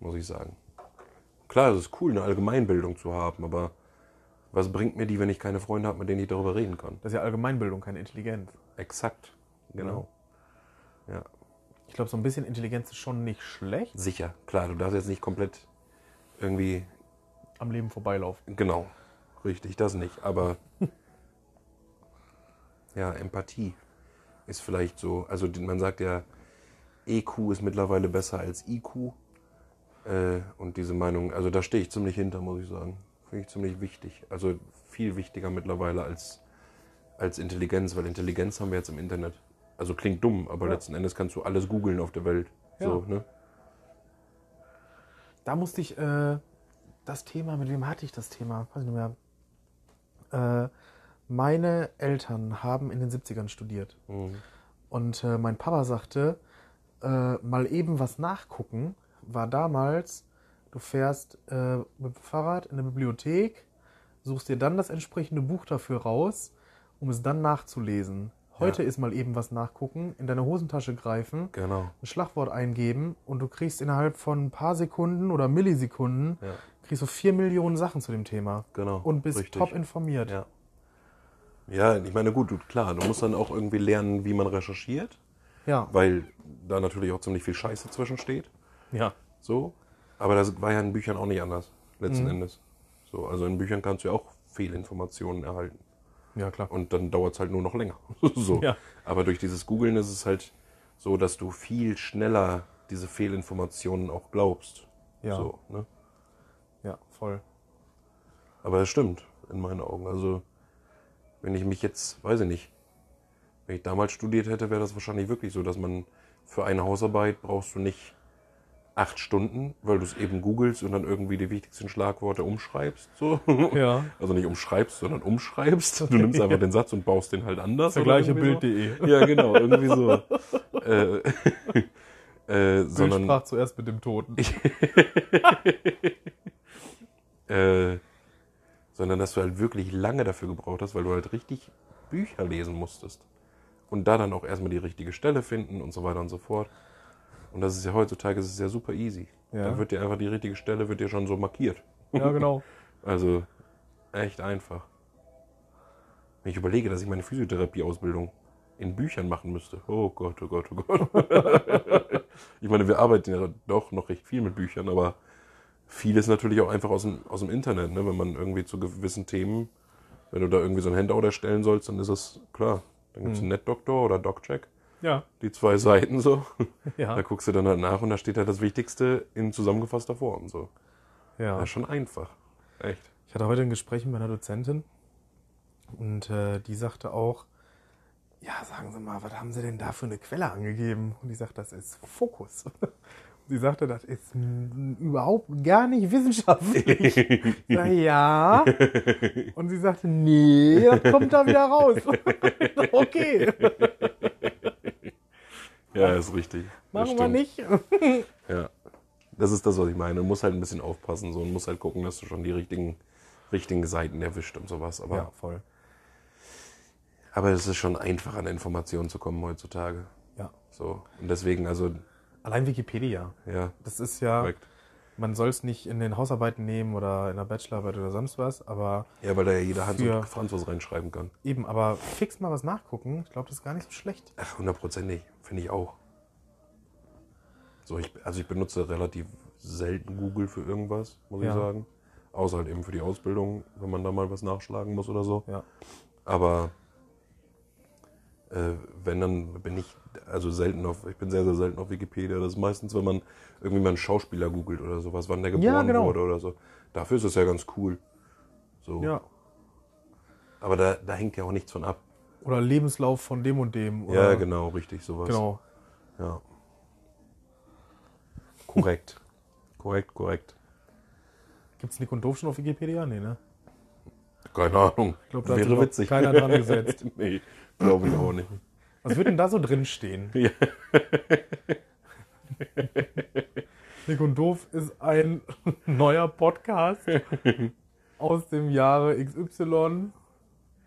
Muss ich sagen. Klar, es ist cool, eine Allgemeinbildung zu haben, aber was bringt mir die, wenn ich keine Freunde habe, mit denen ich darüber reden kann? Das ist ja Allgemeinbildung, keine Intelligenz. Exakt. Genau. Ja. Ich glaube, so ein bisschen Intelligenz ist schon nicht schlecht. Sicher. Klar, du darfst jetzt nicht komplett irgendwie Am Leben vorbeilaufen. Genau, richtig, das nicht. Aber ja, Empathie ist vielleicht so. Also man sagt ja, EQ ist mittlerweile besser als IQ. Äh, und diese Meinung, also da stehe ich ziemlich hinter, muss ich sagen. Finde ich ziemlich wichtig. Also viel wichtiger mittlerweile als, als Intelligenz, weil Intelligenz haben wir jetzt im Internet. Also klingt dumm, aber Ja. letzten Endes kannst du alles googeln auf der Welt. So, Ja. ne? Da musste ich äh, das Thema, mit wem hatte ich das Thema? Weiß ich nicht mehr. Äh, meine Eltern haben in den 70ern studiert. Mhm. Und äh, mein Papa sagte, äh, mal eben was nachgucken, war damals, du fährst äh, mit dem Fahrrad in eine Bibliothek, suchst dir dann das entsprechende Buch dafür raus, um es dann nachzulesen. Heute ist mal eben was nachgucken, in deine Hosentasche greifen, Genau. ein Schlagwort eingeben und du kriegst innerhalb von ein paar Sekunden oder Millisekunden Ja. kriegst du vier Millionen Sachen zu dem Thema Genau. und bist Richtig. top informiert. Ja. Ja, ich meine, gut, klar, du musst dann auch irgendwie lernen, wie man recherchiert, Ja. weil da natürlich auch ziemlich viel Scheiße zwischensteht. ja. So. Aber das war ja in Büchern auch nicht anders, letzten Mhm. Endes. So, also in Büchern kannst du ja auch Fehlinformationen erhalten. Ja, klar. Und dann dauert es halt nur noch länger. so. Ja. Aber durch dieses Googlen ist es halt so, dass du viel schneller diese Fehlinformationen auch glaubst. Ja. So, ne? Ja, voll. Aber es stimmt, in meinen Augen. Also, wenn ich mich jetzt, weiß ich nicht, wenn ich damals studiert hätte, wäre das wahrscheinlich wirklich so, dass man für eine Hausarbeit brauchst du nicht acht Stunden, weil du es eben googelst und dann irgendwie die wichtigsten Schlagworte umschreibst. So. Ja. Also nicht umschreibst, sondern umschreibst. Du nimmst einfach den Satz und baust den halt anders. oder Vergleiche irgendwie so. Bild.de. Ja, genau, irgendwie so. äh, äh, Bild sondern, sprach zuerst mit dem Toten. äh, sondern dass du halt wirklich lange dafür gebraucht hast, weil du halt richtig Bücher lesen musstest. Und da dann auch erstmal die richtige Stelle finden und so weiter und so fort. Und das ist ja heutzutage das ist ja super easy. Ja. Da wird dir einfach die richtige Stelle wird dir schon so markiert. Ja, genau. Also echt einfach. Wenn ich überlege, dass ich meine Physiotherapie-Ausbildung in Büchern machen müsste. Oh Gott, oh Gott, oh Gott. ich meine, wir arbeiten ja doch noch recht viel mit Büchern, aber vieles natürlich auch einfach aus dem, aus dem Internet. Ne? Wenn man irgendwie zu gewissen Themen, wenn du da irgendwie so ein Handout erstellen sollst, dann ist das klar. Dann gibt es einen NetDoktor oder DocCheck, Ja. die zwei Seiten so. Ja. Da guckst du dann halt nach und da steht halt das Wichtigste in zusammengefasster Form. So. ja. Das ist schon einfach. Echt. Ich hatte heute ein Gespräch mit einer Dozentin und äh, die sagte auch, ja, sagen Sie mal, was haben Sie denn da für eine Quelle angegeben? Und ich sagte, das ist Fokus. Sie sagte, das ist überhaupt gar nicht wissenschaftlich. Ich sag, ja. Und sie sagte, nee, das kommt da wieder raus. okay, Ja, ist richtig. Machen wir nicht. Ja. Das ist das, was ich meine. Du musst halt ein bisschen aufpassen so, und musst halt gucken, dass du schon die richtigen, richtigen Seiten erwischt und sowas. Aber, Ja, voll. aber es ist schon einfach, an Informationen zu kommen heutzutage. Ja. So. Und deswegen, also, Allein Wikipedia. ja, Das ist ja, korrekt. Man soll es nicht in den Hausarbeiten nehmen oder in der Bachelorarbeit oder sonst was, aber Ja, weil da ja jeder Hans Für- Franz was reinschreiben kann. eben, aber fix mal was nachgucken. Ich glaube, das ist gar nicht so schlecht. Ach, hundertprozentig. Finde ich auch. So, ich, also ich benutze relativ selten Google für irgendwas, muss Ja. ich sagen. Außer halt eben für die Ausbildung, wenn man da mal was nachschlagen muss oder so. Ja. Aber äh, wenn, dann bin ich also selten auf, ich bin sehr, sehr selten auf Wikipedia. Das ist meistens, wenn man irgendwie mal einen Schauspieler googelt oder sowas, wann der geboren Ja, genau. wurde oder so. Dafür ist es ja ganz cool. So. Ja. Aber da, da hängt ja auch nichts von ab. Oder Lebenslauf von dem und dem. Oder, Ja, genau, richtig, sowas. Genau. Ja. Korrekt. korrekt, korrekt. Gibt es Nick und Doof schon auf Wikipedia? Nee, ne? Keine Ahnung. Ich glaube, da hat Wäre witzig. keiner dran gesetzt. nee, glaube ich auch nicht. Was wird denn da so drin stehen? Ja. Nick und Doof ist ein neuer Podcast aus dem Jahre XY.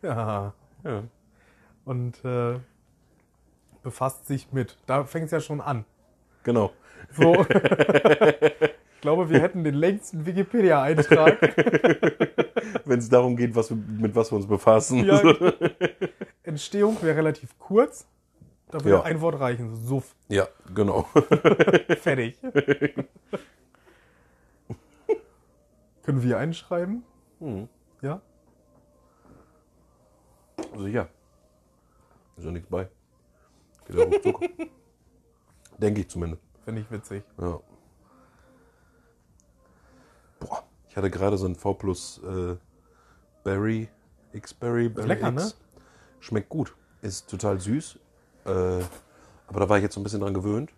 Ja. Ja. Und äh, befasst sich mit. Da fängt es ja schon an. Genau. So. ich glaube, wir hätten den längsten Wikipedia-Eintrag. Wenn es darum geht, was wir, mit was wir uns befassen. Ja. Entstehung wäre relativ kurz. Da würde Ja. ein Wort reichen. Suff. ja genau. Fertig. Können wir einschreiben? Hm. Ja? Sicher. Ist ja nichts bei. Geht ja ruckzuck. Denke ich zumindest. Finde ich witzig. Ja. Boah, ich hatte gerade so ein V plus äh, Berry, X-Berry, Berry lecker, X. ne? Schmeckt gut. Ist total süß. Äh, aber da war ich jetzt so ein bisschen dran gewöhnt.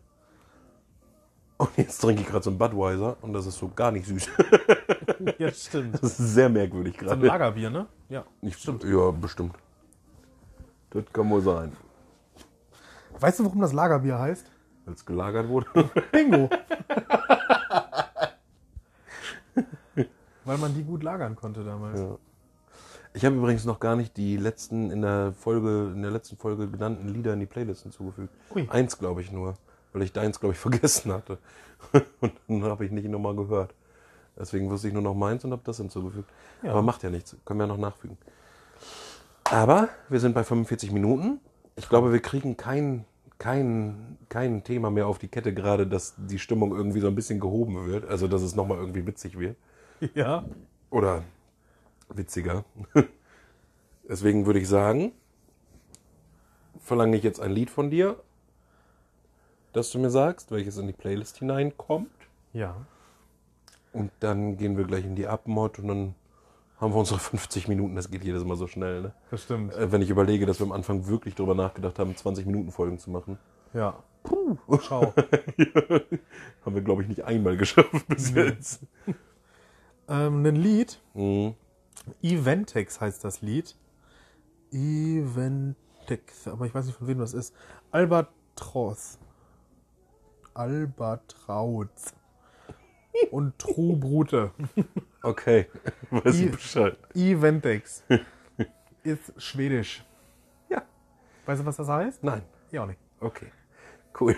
Und jetzt trinke ich gerade so einen Budweiser und das ist so gar nicht süß. Ja, stimmt. Das ist sehr merkwürdig So ein gerade. Lagerbier, ne? Ja. Nicht stimmt. Ja, bestimmt. Das kann wohl sein. Weißt du, warum das Lagerbier heißt? Weil es gelagert wurde. Bingo. Weil man die gut lagern konnte damals. Ja. Ich habe übrigens noch gar nicht die letzten in der Folge, in der letzten Folge genannten Lieder in die Playlist hinzugefügt. Ui. Eins glaube ich nur, weil ich deins glaube ich vergessen hatte. Und dann habe ich nicht nochmal gehört. Deswegen wusste ich nur noch meins und habe das hinzugefügt. Ja. Aber macht ja nichts, können wir ja noch nachfügen. Aber wir sind bei 45 Minuten. Ich glaube, wir kriegen kein, kein, kein Thema mehr auf die Kette, gerade dass die Stimmung irgendwie so ein bisschen gehoben wird. Also, dass es nochmal irgendwie witzig wird. Ja. Oder witziger. Deswegen würde ich sagen, verlange ich jetzt ein Lied von dir, das du mir sagst, welches in die Playlist hineinkommt. Ja. Und dann gehen wir gleich in die Abmod und dann haben wir unsere 50 Minuten. Das geht jedes Mal so schnell. Ne? Das stimmt. Äh, Wenn ich überlege, dass wir am Anfang wirklich darüber nachgedacht haben, 20 Minuten Folgen zu machen, Ja. Puh. Schau. haben wir, glaube ich, nicht einmal geschafft bis jetzt. ähm, ein Lied. Mhm. Eventex heißt das Lied. Eventex. Aber ich weiß nicht, von wem das ist. Albatros. Albatrauz. Und Trubrute. Okay, weiß ich Bescheid. Eventex. Ist schwedisch. Ja. Weißt du, was das heißt? Nein. Ja, auch nicht. Okay, cool.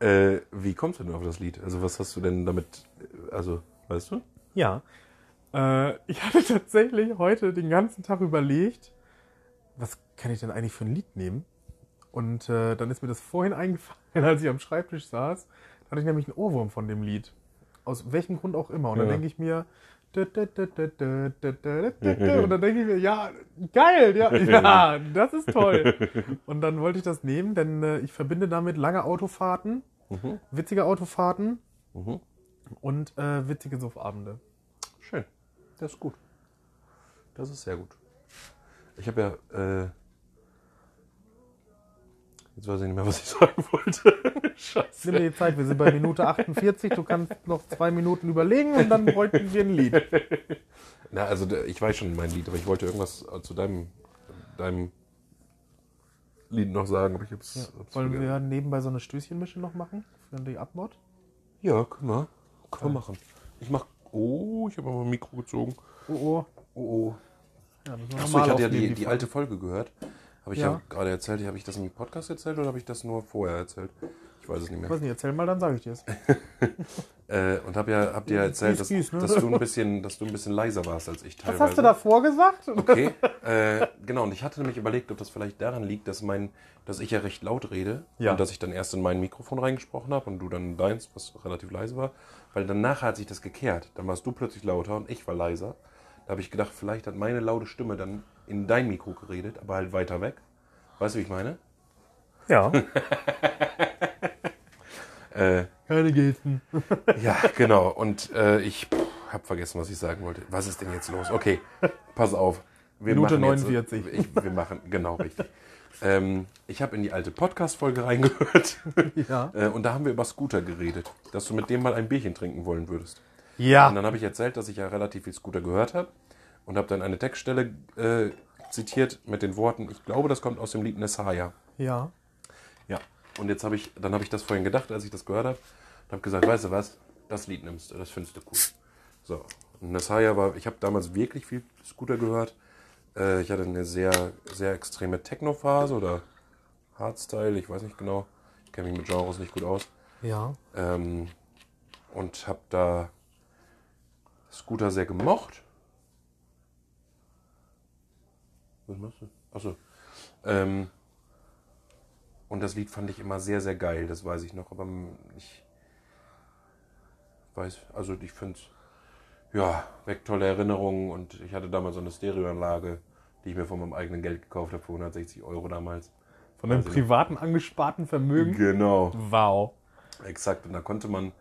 äh, wie kommst du denn auf das Lied? Also was hast du denn damit, äh, also, weißt du? Ja. Äh, ich hatte tatsächlich heute den ganzen Tag überlegt, was kann ich denn eigentlich für ein Lied nehmen? Und äh, dann ist mir das vorhin eingefallen, als ich am Schreibtisch saß. Da hatte ich nämlich einen Ohrwurm von dem Lied. Aus welchem Grund auch immer. Und dann Ja. denke ich mir. Und dann denke ich mir, ja, geil, ja, ja, das ist toll. Und dann wollte ich das nehmen, denn äh, ich verbinde damit lange Autofahrten, Mhm. witzige Autofahrten Mhm. und äh, witzige Suffabende. Schön. Das ist gut. Das ist sehr gut. Ich habe ja, äh, jetzt weiß ich nicht mehr, was ich sagen wollte. Scheiße. Nimm dir die Zeit, wir sind bei Minute 48, du kannst noch zwei Minuten überlegen und dann bräuchten wir ein Lied. Na, also ich weiß schon mein Lied, aber ich wollte irgendwas äh, zu deinem, deinem Lied noch sagen, aber ich hab's, hab's Wollen vergessen. wir nebenbei so eine Stößchenmische noch machen? Für die Abmod? Ja, können wir. Können wir machen. Ich mach, oh, ich habe aber ein Mikro gezogen. Oh, oh. Oh, oh. Ja, Achso, ich hatte ja die, die alte Folge gehört. Habe ich ja, Ja. gerade erzählt. Habe ich das im Podcast erzählt oder habe ich das nur vorher erzählt? Ich weiß es nicht Ich mehr. weiß nicht, erzähl mal, dann sage ich dir es. Äh, und habe ja, hab dir ja erzählt, dass, ne? dass, du ein bisschen, dass du ein bisschen leiser warst als ich Was teilweise. hast du davor gesagt? Okay, äh, genau. Und ich hatte nämlich überlegt, ob das vielleicht daran liegt, dass mein, dass ich ja recht laut rede Ja. und dass ich dann erst in mein Mikrofon reingesprochen habe und du dann in deins, was relativ leise war. Weil danach hat sich das gekehrt. Dann warst du plötzlich lauter und ich war leiser. Da habe ich gedacht, vielleicht hat meine laute Stimme dann in dein Mikro geredet, aber halt weiter weg. Weißt du, wie ich meine? Ja. Äh, Keine Gesten. ja, genau. Und äh, ich habe vergessen, was ich sagen wollte. Was ist denn jetzt los? Okay, pass auf. Wir Minute machen 49. Jetzt, ich, wir machen, genau richtig. Ähm, ich habe in die alte Podcast-Folge reingehört Ja. äh, und da haben wir über Scooter geredet, dass du mit dem mal ein Bierchen trinken wollen würdest. Ja. Und dann habe ich erzählt, dass ich ja relativ viel Scooter gehört habe und habe dann eine Textstelle äh, zitiert mit den Worten, ich glaube, das kommt aus dem Lied Nessaya. Ja. Und jetzt habe ich, dann habe ich das vorhin gedacht, als ich das gehört habe, und habe gesagt, weißt du was, das Lied nimmst du, das findest du cool. So. Und Nessaya war, ich habe damals wirklich viel Scooter gehört. Äh, ich hatte eine sehr, sehr extreme Techno-Phase oder Hardstyle, ich weiß nicht genau. Ich kenne mich mit Genres nicht gut aus. Ja. Ähm, und habe da Scooter sehr gemocht. Was machst du? Achso. Ähm, und das Lied fand ich immer sehr, sehr geil, das weiß ich noch. Aber ich weiß, also ich finde es, ja, weckt tolle Erinnerungen. Und ich hatte damals so eine Stereoanlage, die ich mir von meinem eigenen Geld gekauft habe, für 160 Euro damals. Von ich noch. privaten angesparten Vermögen. Genau. Wow. Exakt. Und da konnte man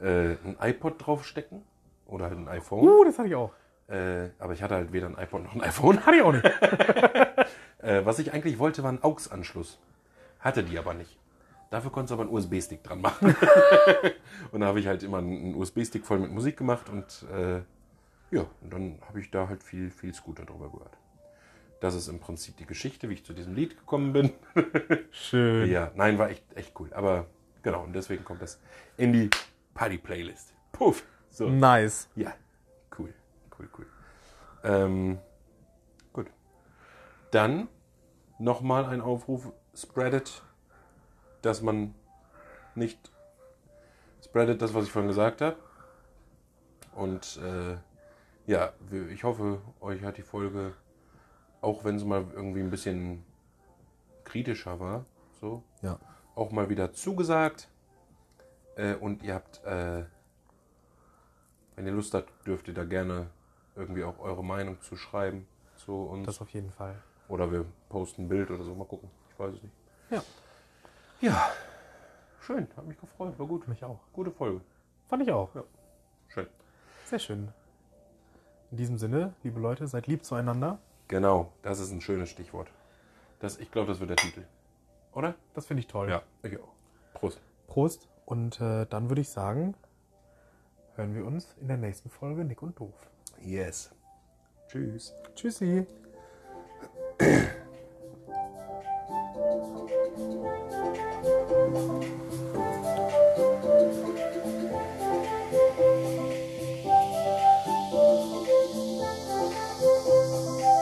äh, ein iPod draufstecken oder halt ein iPhone. Uh, das hatte ich auch. Äh, aber ich hatte halt weder ein iPod noch ein iPhone. Hatte ich auch nicht. Äh, was ich eigentlich wollte, war ein AUX-Anschluss. Hatte die aber nicht. Dafür konntest du aber einen USB-Stick dran machen. und da habe ich halt immer einen USB-Stick voll mit Musik gemacht und äh, ja, und dann habe ich da halt viel, viel Scooter drüber gehört. Das ist im Prinzip die Geschichte, wie ich zu diesem Lied gekommen bin. Schön. ja, nein, war echt, echt cool. Aber genau, und deswegen kommt das in die Party-Playlist. Puff. So. Nice. Ja, cool, cool, cool. Ähm, gut. Dann nochmal ein Aufruf, spreadet, dass man nicht spreadet das, was ich vorhin gesagt habe. Und äh, ja, ich hoffe, euch hat die Folge, auch wenn sie mal irgendwie ein bisschen kritischer war, so, Ja. auch mal wieder zugesagt. Äh, und ihr habt, äh, wenn ihr Lust habt, dürft ihr da gerne irgendwie auch eure Meinung zu schreiben zu uns. Das auf jeden Fall. oder wir posten ein Bild oder so, mal gucken. Ich weiß es nicht. Ja. Ja, schön, hat mich gefreut, war gut. Mich auch. Gute Folge. Fand ich auch. Schön. Sehr schön. In diesem Sinne, liebe Leute, seid lieb zueinander. Genau, das ist ein schönes Stichwort. Das, ich glaube, das wird der Titel. Oder? Das finde ich toll. Ja, ich auch. Prost. Prost. Und äh, dann würde ich sagen, hören wir uns in der nächsten Folge Nick und Doof. Yes. Tschüss. Tschüssi.